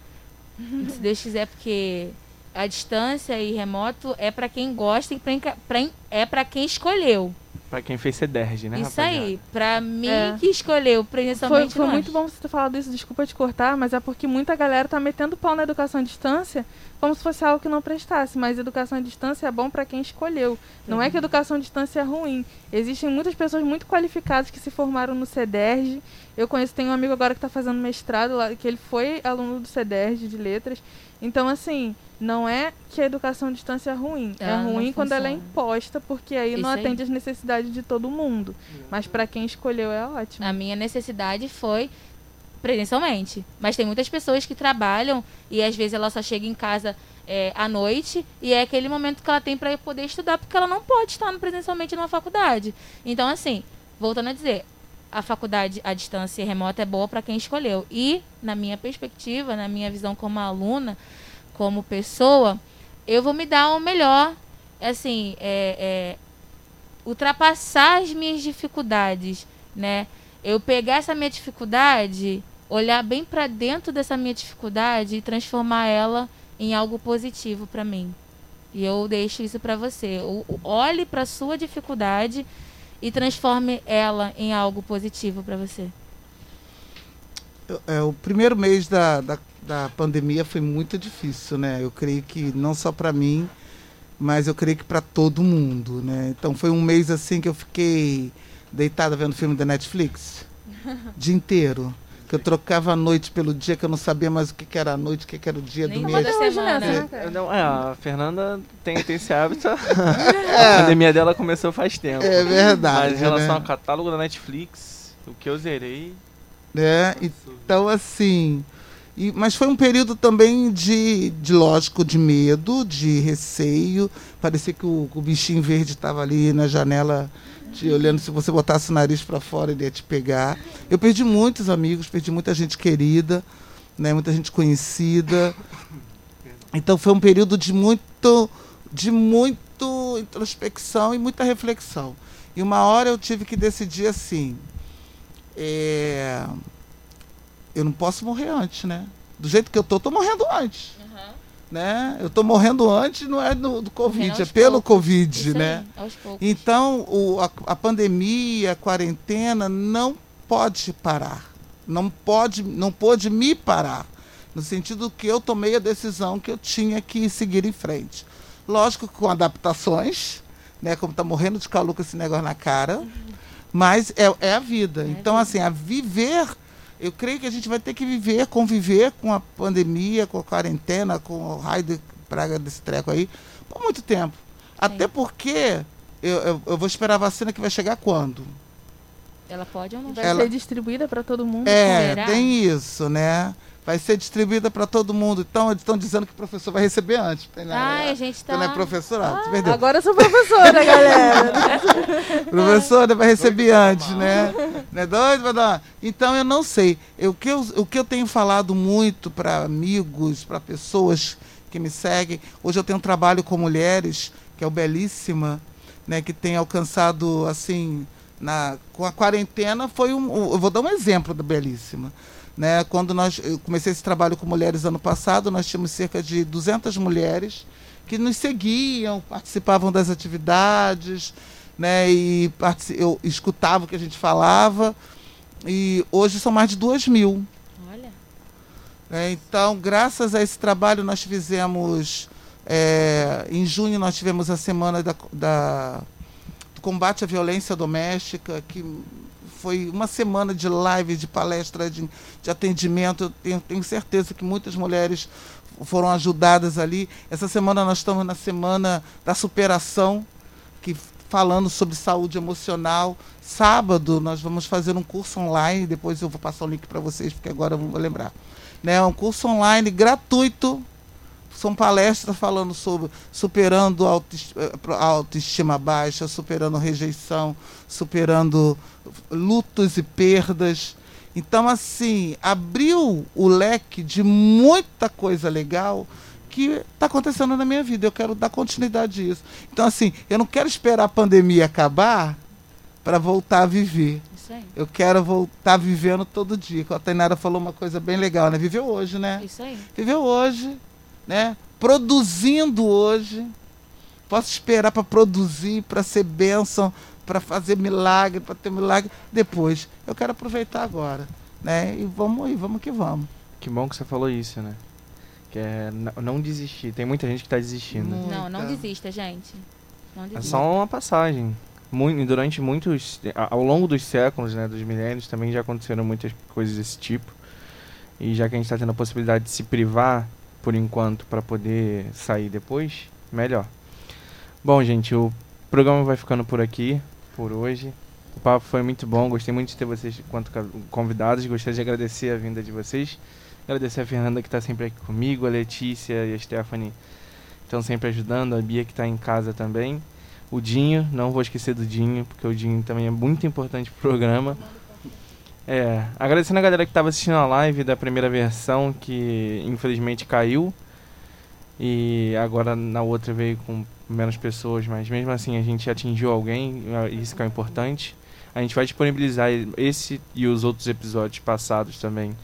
Se Deus quiser, porque a distância e remoto é para quem gosta e pra, pra, é para quem escolheu. Pra quem fez CEDERJ, né, Isso rapaziada? aí, pra mim É. que escolheu Foi, presencialmente. foi não muito bom você ter falado isso, desculpa te cortar, mas é porque muita galera tá metendo pau na educação à distância como se fosse algo que não prestasse, mas educação à distância é bom para quem escolheu. Não é que educação à distância é ruim. Existem muitas pessoas muito qualificadas que se formaram no CEDERJ. Eu conheço, tenho um amigo agora que está fazendo mestrado lá, que ele foi aluno do CEDERJ de letras. Então, assim, não é que a educação à distância é ruim. Ela é não ruim quando ela é imposta, porque aí não Isso aí. atende às necessidades de todo mundo. Mas para quem escolheu é ótimo. A minha necessidade foi presencialmente. Mas tem muitas pessoas que trabalham e às vezes ela só chega em casa é, à noite e é aquele momento que ela tem para poder estudar porque ela não pode estar presencialmente numa faculdade. Então, assim, voltando a dizer, a faculdade à distância remota é boa para quem escolheu. E, na minha perspectiva, na minha visão como aluna, como pessoa, eu vou me dar o melhor, assim, é, é, ultrapassar as minhas dificuldades, né? Eu pegar essa minha dificuldade, olhar bem para dentro dessa minha dificuldade e transformar ela em algo positivo para mim. E eu deixo isso para você. Olhe para sua dificuldade e transforme ela em algo positivo para você. É, o primeiro mês da, da, da, pandemia foi muito difícil, né? Eu creio que não só para mim, mas eu creio que para todo mundo, né? Então foi um mês assim que eu fiquei deitada vendo filme da Netflix, dia inteiro que eu trocava a noite pelo dia, que eu não sabia mais o que, que era a noite, o que, que era o dia Nem do mês. semana, né, É, não, é, a Fernanda tem, tem esse hábito. A pandemia dela começou faz tempo. É verdade. Mas em relação né? ao catálogo da Netflix, o que eu zerei. né? Então, assim. E, mas foi um período também de, de, lógico, de medo, de receio. Parecia que o, o bichinho verde estava ali na janela, te olhando. Se você botasse o nariz para fora, ele ia te pegar. Eu perdi muitos amigos, perdi muita gente querida, né? muita gente conhecida. Então foi um período de muito, de muito introspecção e muita reflexão. E uma hora eu tive que decidir assim. É, eu não posso morrer antes, né? Do jeito que eu tô, tô morrendo antes. Uhum. Né? Eu tô morrendo antes, não é do, do Covid, é pelo poucos. Covid, Isso né? aí. Então, o, a, a pandemia, a quarentena não pode parar. Não pode, não pôde me parar. No sentido que eu tomei a decisão que eu tinha que seguir em frente. Lógico com adaptações, né? Como tá morrendo de calor com esse negócio na cara. Mas é, é a vida. É a então, vida. assim, a viver. Eu creio que a gente vai ter que viver, conviver com a pandemia, com a quarentena, com o raio de praga desse treco aí, por muito tempo. Até porque eu, eu, eu vou esperar a vacina que vai chegar quando? Ela pode ou não? Vai Ela- ser distribuída para todo mundo. É, Será? tem isso, né? Vai ser distribuída para todo mundo. Então, eles estão dizendo que o professor vai receber antes. Né? Ai, a gente tá. não é professorado, você perdeu. Agora eu sou professora, galera. Professora vai receber antes, né? Não é doido pra dar? Então eu não sei. Eu, o, que eu, o que eu tenho falado muito para amigos, para pessoas que me seguem, hoje eu tenho um trabalho com mulheres, que é o Belíssima, né? Que tem alcançado, assim, na, com a quarentena, foi um. um- Eu vou dar um exemplo da Belíssima. Né? Quando nós, eu comecei esse trabalho com mulheres ano passado, nós tínhamos cerca de 200 mulheres que nos seguiam, participavam das atividades, né? E eu escutava o que a gente falava. E hoje são mais de duas mil. Olha. né? Então, graças a esse trabalho, nós fizemos. é, em junho, nós tivemos a semana da, da- do combate à violência doméstica, que foi uma semana de live, de palestra, de, de atendimento. Eu tenho, tenho certeza que muitas mulheres foram ajudadas ali. Essa semana nós estamos na semana da superação, que falando sobre saúde emocional. Sábado nós vamos fazer um curso online, depois eu vou passar o link para vocês, porque agora eu não vou lembrar. Né, um curso online gratuito. São palestras falando sobre superando autoes- eh, pro- autoestima baixa, superando rejeição, superando lutos e perdas. Então, assim, abriu o leque de muita coisa legal que está acontecendo na minha vida. Eu quero dar continuidade a isso. Então, assim, eu não quero esperar a pandemia acabar para voltar a viver. Isso aí. Eu quero voltar vivendo todo dia. A Tainara falou uma coisa bem legal, né? Viveu hoje, né? Isso aí. Viveu hoje, né? Produzindo hoje. Posso esperar para produzir, para ser bênção, para fazer milagre, para ter milagre depois. Eu quero aproveitar agora, né? E vamos aí, vamos que vamos. Que bom que você falou isso, né? Que é não desistir. Tem muita gente que tá desistindo. Não. Não, não Muita. desista, gente. Não É desista. só uma passagem. Durante muitos. Ao longo dos séculos, né, dos milênios, também já aconteceram muitas coisas desse tipo. E já que a gente está tendo a possibilidade de se privar por enquanto para poder sair depois, melhor. Bom, gente, o programa vai ficando por aqui, por hoje. O papo foi muito bom, gostei muito de ter vocês quanto convidados, gostaria de agradecer a vinda de vocês. Agradecer a Fernanda que está sempre aqui comigo, a Letícia e a Stephanie estão sempre ajudando, a Bia que está em casa também. O Dinho, não vou esquecer do Dinho, porque o Dinho também é muito importante pro programa. É, agradecendo a galera que estava assistindo a live da primeira versão, que infelizmente caiu. E agora na outra veio com menos pessoas, mas mesmo assim a gente atingiu alguém, é isso que é importante. A gente vai disponibilizar esse e os outros episódios passados também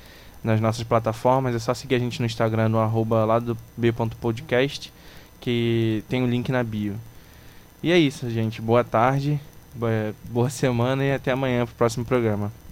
nas nossas plataformas. É só seguir a gente no Instagram, no arroba lá do b.podcast, que tem o link na bio. E é isso, gente. Boa tarde, boa- boa semana e até amanhã pro próximo programa.